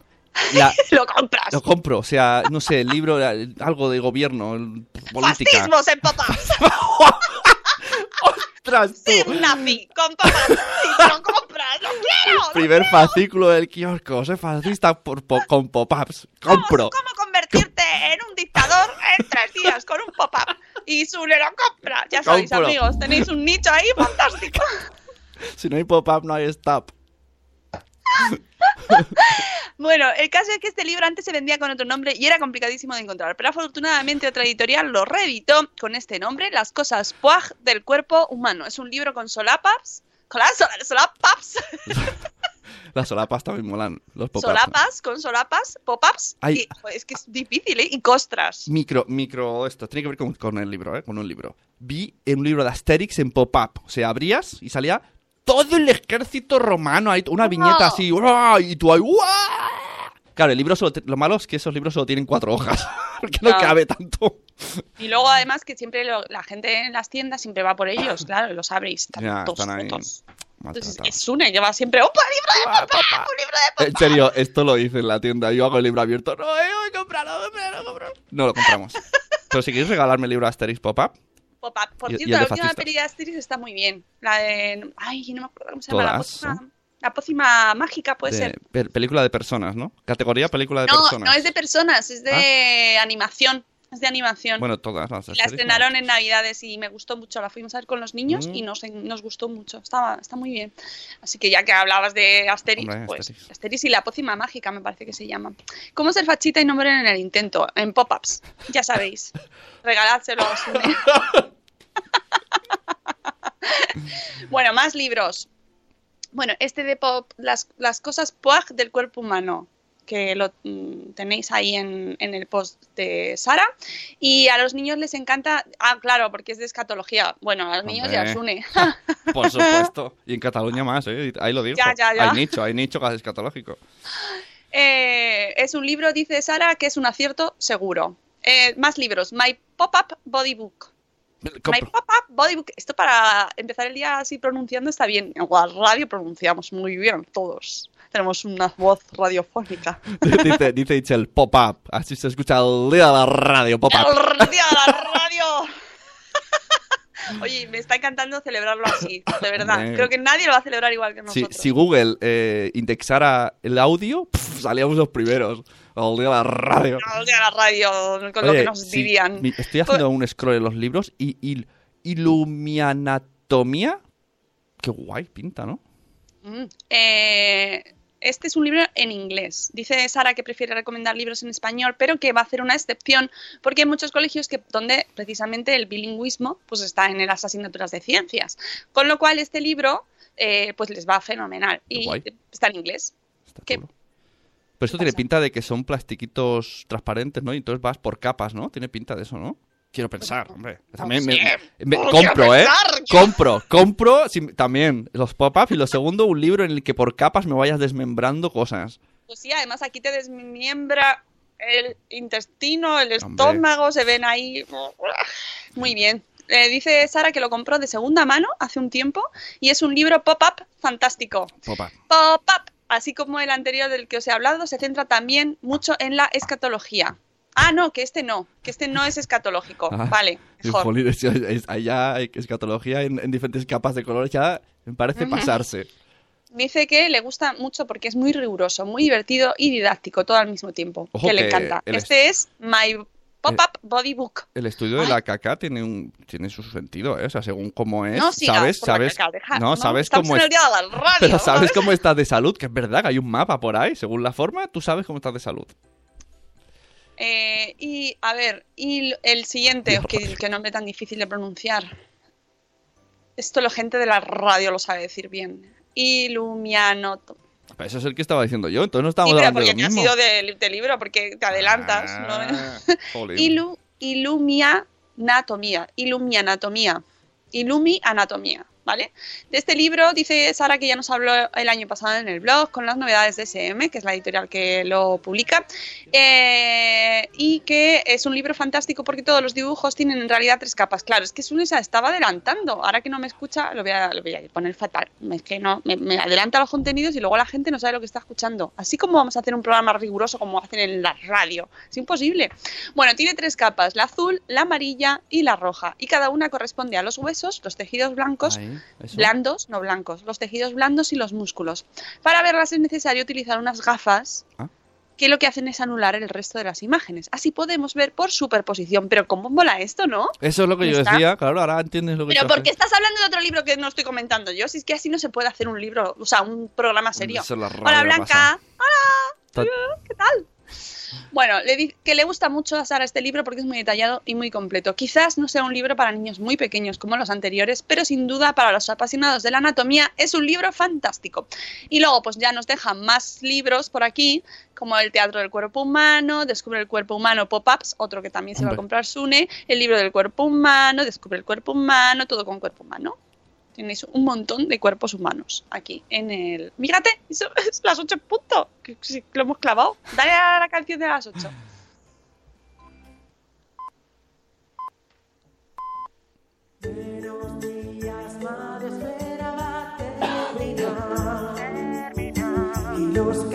la- [laughs] Lo compras. lo compro. O sea, no sé, el libro, algo de gobierno, política. Fascismos en pop-ups. [laughs] [laughs] ¡Ostras, tú! Sí, un nazi con. Sí, lo compras. Lo quiero. lo Primer quiero. fascículo del kiosco. Soy fascista por, po- con pop-ups. Compro. ¿Cómo, cómo convertirte en un dictador en tres días con un pop-up? Y Sune lo compra. Ya sabéis, Compro. amigos, tenéis un nicho ahí fantástico. [laughs] Si no hay pop-up, no hay stop. [laughs] Bueno, el caso es que este libro antes se vendía con otro nombre y era complicadísimo de encontrar, pero afortunadamente otra editorial lo reeditó con este nombre, Las cosas puaj del cuerpo humano. Es un libro con solapas, con las sol- solapas, [laughs] Las solapas también molan. Los pop-ups. solapas, con solapas, pop-ups, es que es difícil, ¿eh? Y costras. Micro, micro, esto, tiene que ver con, con el libro, ¿eh? Con un libro. Vi en un libro de Asterix en pop-up. O sea, abrías y salía todo el ejército romano. Ahí, una viñeta así, y tú ¡guau! Claro, el libro solo, te- lo malo es que esos libros solo tienen cuatro hojas. [laughs] Porque no cabe tanto. Y luego además que siempre lo- la gente en las tiendas siempre va por ellos, claro, y lo sabréis, están Ya, están ahí. Entonces es Sune, lleva siempre, ¡opa, libro de pop-up! ¡Un libro de pop-up! En serio, esto lo hice en la tienda. Yo hago el libro abierto. No, eh, voy a comprarlo, comprarlo. No lo compramos. [laughs] Pero si queréis regalarme el libro Asterix Pop-Up, Por y cierto, la última peli de Asterix está muy bien. La de. Ay, no me acuerdo cómo se llama. La Todas, pócima, la pócima mágica puede de ser. pe- película de personas, ¿no? Categoría película de No, personas. no es de personas, es de animación. De animación. Bueno, todas las la estrenaron en Navidades y me gustó mucho. La fuimos a ver con los niños Mm. y nos, nos gustó mucho. Estaba, está muy bien. Así que ya que hablabas de Asterix, Hombre, pues Asterix. Asterix y la pócima mágica me parece que se llama. ¿Cómo ser fachita y no morir en el intento? En pop-ups. Ya sabéis. [laughs] Regaládselo a Sune. [laughs] bueno, más libros. Bueno, este de pop, las, las cosas POAG del cuerpo humano, que lo mm, tenéis ahí en, en el post de Sara. Y a los niños les encanta, ah, claro, porque es de escatología. Bueno, a los niños ya os une. [laughs] Por supuesto. Y en Cataluña más, ¿eh? Ahí lo dijo. Ya, ya, ya. Hay nicho, hay nicho casi escatológico. Eh, es un libro, dice Sara, que es un acierto seguro. Eh, más libros. My Pop-Up Body Book. My. Pop-Up Body Book. Esto para empezar el día así pronunciando está bien. En la radio pronunciamos muy bien todos. Tenemos una voz radiofónica. [laughs] dice, dice Itchel, pop-up. Así se escucha el día de la radio, pop-up. ¡El día de la radio! [laughs] Oye, me está encantando celebrarlo así, de verdad. Creo que nadie lo va a celebrar igual que nosotros. si Google eh, indexara el audio, salíamos los primeros. El día de la radio. El día de la radio, con lo que nos dirían. mi- estoy haciendo un scroll en los libros y, y Ilumianatomía. Qué guay pinta, ¿no? Mm. Eh, este es un libro en inglés. Dice Sara que prefiere recomendar libros en español, pero que va a hacer una excepción porque hay muchos colegios que donde precisamente el bilingüismo pues está en las asignaturas de ciencias. Con lo cual este libro eh, pues les va fenomenal Qué y guay. está en inglés. Está. Pero esto tiene pinta de que son plastiquitos transparentes, ¿no? Y entonces vas por capas, ¿no? Tiene pinta de eso, ¿no? Quiero pensar, hombre. También me, Oh, compro, ¿eh? Compro, compro también los pop-ups y lo segundo, un libro en el que por capas me vayas desmembrando cosas. Pues sí, además aquí te desmiembra el intestino, el Hombre. estómago, se ven ahí. Muy bien. Eh, dice Sara que lo compró de segunda mano hace un tiempo y es un libro pop-up fantástico. Pop-up. Pop-up, así como el anterior del que os he hablado, se centra también mucho en la escatología. Ah, no, que este no, que este no es escatológico. [laughs] Ah, vale, mejor. jolín, [laughs] es- es- allá hay escatología en, en diferentes capas de colores, ya me parece pasarse. Dice que le gusta mucho porque es muy riguroso, muy divertido y didáctico todo al mismo tiempo. Ojo que le encanta. Este es My Pop-Up Body Book. El estudio de la caca tiene un tiene su sentido, ¿eh? O sea, según cómo es, No sigas sabes, sabes, caca, deja- no, sabes cómo es, radio, pero sabes ¿sabes? cómo estás de salud, que es verdad que hay un mapa por ahí, según la forma, tú sabes cómo estás de salud. Eh, y a ver, y el siguiente, que, que nombre tan difícil de pronunciar. Esto la gente de la radio lo sabe decir bien. Ilumiano. Pero Eso es el que estaba diciendo yo, entonces no estamos Sí, pero hablando de lo te has mismo. ido de, de libro, porque te adelantas. Ah, ¿no? [laughs] Ilu, ilumianatomía. Ilumianatomía. Ilumi-anatomía. ¿Vale? De este libro dice Sara que ya nos habló el año pasado en el blog con las novedades de SM, que es la editorial que lo publica, eh, y que es un libro fantástico porque todos los dibujos tienen en realidad tres capas. Claro, es que Sunesa estaba adelantando. Ahora que no me escucha, lo voy a, poner fatal. Es que no, me, adelanta los contenidos y luego la gente no sabe lo que está escuchando. Así como vamos a hacer un programa riguroso como hacen en la radio. Es imposible. Bueno, tiene tres capas, la azul, la amarilla y la roja. Y cada una corresponde a los huesos, los tejidos blancos, eso. blandos, no blancos, los tejidos blandos y los músculos. Para verlas es necesario utilizar unas gafas Ah. que lo que hacen es anular el resto de las imágenes. Así podemos ver por superposición. Pero ¿cómo mola esto, no? Eso es lo que yo ¿Está? decía, claro, ahora entiendes lo que Pero ¿por qué estás hablando de otro libro que no estoy comentando yo? Si es que así no se puede hacer un libro, o sea, un programa serio. Hola. Blanca. Ta- ¿Qué tal? Bueno, le di que le gusta mucho a Sara este libro porque es muy detallado y muy completo. Quizás no sea un libro para niños muy pequeños como los anteriores, pero sin duda para los apasionados de la anatomía es un libro fantástico. Y luego pues ya nos dejan más libros por aquí, como El teatro del cuerpo humano, Descubre el cuerpo humano, Pop-ups, otro que también se va a comprar Sune, El libro del cuerpo humano, Descubre el cuerpo humano, todo con cuerpo humano. Tenéis un montón de cuerpos humanos aquí en el. Mírate, eso [laughs] es las 8 en punto. Que, sí, que lo hemos clavado. Dale a la canción de las 8. Y los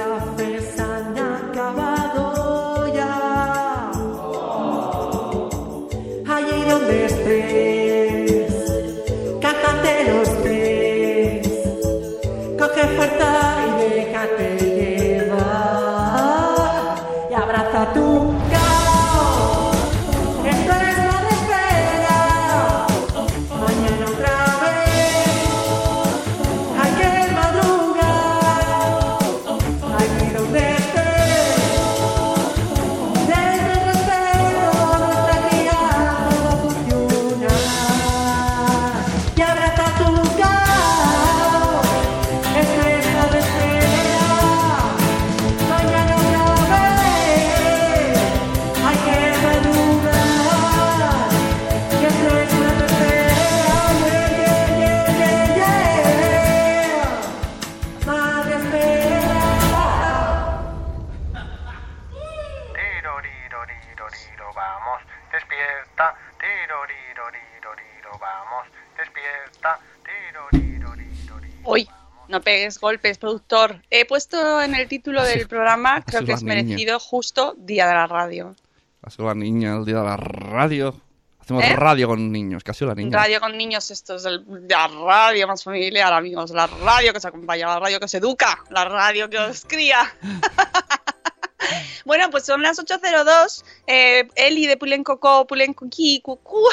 no pegues golpes, productor. He puesto en el título del programa, creo que es merecido justo Día de la Radio. Ha sido la niña el día de la radio. Hacemos ¿Eh? radio con niños, casi la niña. Radio con niños, esto es el- la radio más familiar, amigos. La radio que os acompaña, la radio que os educa, la radio que os cría. [laughs] Bueno, pues son las 8.02. Eh, Eli de Pulencoco, Pulencoqui, Cucú.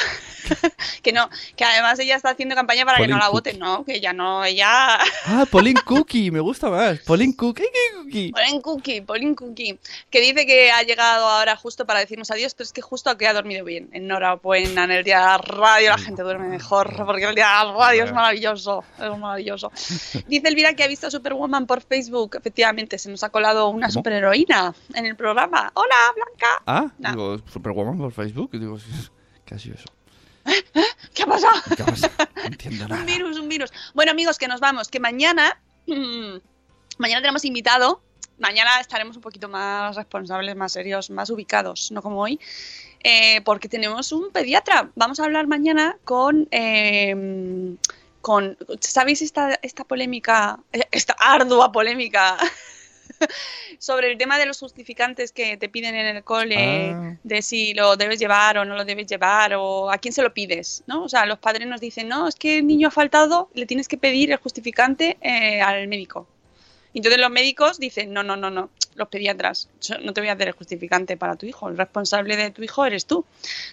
[laughs] que no, que además ella está haciendo campaña para que no la voten, ¿no? Que ella no, ella. Ah, [laughs] Pauline Cookie, me gusta más. Pauline Cookie, Cookie. Pauline Cookie, Pauline Cookie, que dice que ha llegado ahora justo para decirnos adiós, pero es que justo que ha dormido bien. Enhorabuena, en el día de la radio la gente duerme mejor, porque el día de la radio es maravilloso, es maravilloso. Dice Elvira que ha visto a Superwoman por Facebook, efectivamente, se nos ha colado una ¿Cómo? superheroína en el programa. Hola, Blanca. Ah, No. digo, Superwoman por Facebook. Digo, ¿qué ha sido eso? [laughs] ¿Qué ha pasado? ¿Qué pasa? No entiendo [laughs] nada. Un virus, un virus. Bueno, amigos, que nos vamos. Que mañana. mm, [clears throat] mañana tenemos invitado. Mañana estaremos un poquito más responsables, más serios, más ubicados, no como hoy. eh, porque tenemos un pediatra. Vamos a hablar mañana con. eh, con ¿Sabéis esta, esta polémica? eh, Esta ardua polémica [laughs] [laughs] sobre el tema de los justificantes que te piden en el cole, Ah. de si lo debes llevar o no lo debes llevar, o a quién se lo pides, ¿no? O sea, los padres nos dicen, no, es que el niño ha faltado, le tienes que pedir el justificante eh, al médico. Entonces los médicos dicen, no, no, no, no, los pediatras, yo no te voy a hacer el justificante para tu hijo, el responsable de tu hijo eres tú,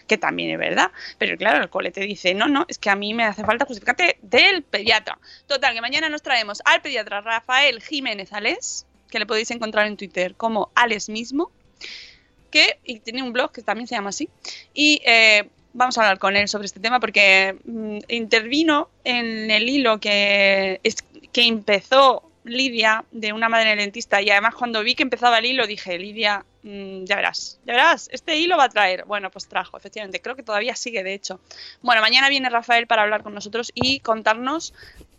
que también es verdad. Pero claro, el cole te dice, no, no, es que a mí me hace falta justificante del pediatra. Total, que mañana nos traemos al pediatra Rafael Jiménez Ales, que le podéis encontrar en Twitter como Ales mismo, que y tiene un blog que también se llama así. Y eh, vamos a hablar con él sobre este tema porque mm, intervino en el hilo que, que empezó Lidia de una madre lentista y además cuando vi que empezaba el hilo dije, Lidia, mm, ya verás, ya verás, este hilo va a traer. Bueno, pues trajo, efectivamente, creo que todavía sigue, de hecho. Bueno, mañana viene Rafael para hablar con nosotros y contarnos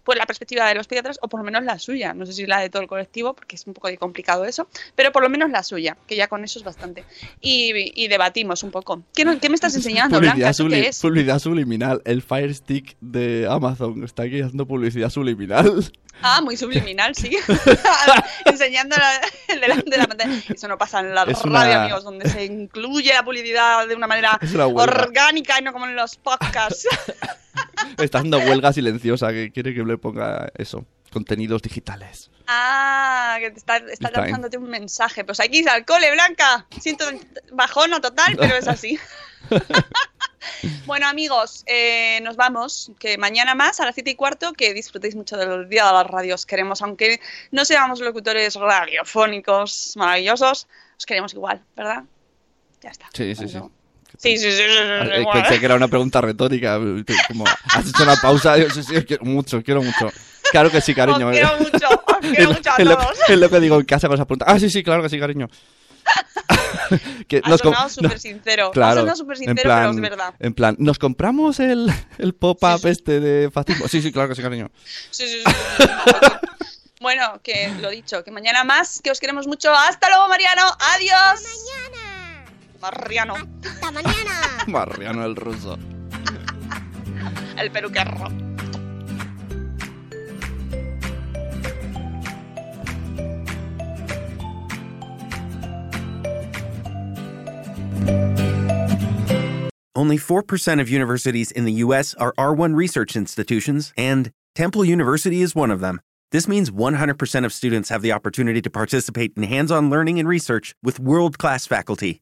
pues la perspectiva de los pediatras o por lo menos la suya, no sé si la de todo el colectivo porque es un poco complicado eso, pero por lo menos la suya, que ya con eso es bastante. Y, y debatimos un poco. ¿Qué, no- qué me estás enseñando, [laughs] Blanca? Publicidad, ¿Esto subli- qué es? publicidad subliminal. El Fire Stick de Amazon está aquí haciendo publicidad subliminal. Ah, muy subliminal, sí. [laughs] [laughs] Enseñando la- delante de la pantalla. Eso no pasa en la Es radio, una- amigos, donde se incluye la publicidad de una manera una orgánica y no como en los podcasts. [laughs] Está haciendo huelga silenciosa que quiere que le ponga eso. Contenidos digitales. Ah, que te está, está Está lanzándote un mensaje. Pues que ir al cole, Blanca. Siento bajona total, pero es así. [laughs] bueno, amigos, eh, nos vamos. Que mañana más a las 7 y cuarto, que disfrutéis mucho del Día de las Radios. Queremos, aunque no seamos locutores radiofónicos maravillosos, os queremos igual, ¿verdad? Ya está. Sí, sí, sí. Sí, sí, sí, sí, sí, Eh, igual, Pensé ¿eh? que era una pregunta retórica. Como, has hecho una pausa. Yo, sí, sí, quiero mucho, quiero mucho. Claro que sí, cariño. Os eh. quiero mucho, os quiero mucho a es, lo, todos. es lo que digo en casa con esa pregunta. Ah, sí, sí, claro que sí, cariño. que Ha nos sonado súper sincero. Claro, ha sonado súper en sincero, plan, pero es verdad. En plan, ¿nos compramos el, el pop-up este de fascismo? Sí, sí, claro que sí, cariño. Sí, sí, sí, sí, sí. Bueno, que lo dicho, que mañana más, que os queremos mucho. Hasta luego, Mariano. Adiós. Mañana. Mariano, Hasta mañana. [laughs] Mariano el ruso. el peluquerro. Only 4% of universities in the U.S. are R1 research institutions, and Temple University is one of them. This means 100% of students have the opportunity to participate in hands on learning and research with world class faculty.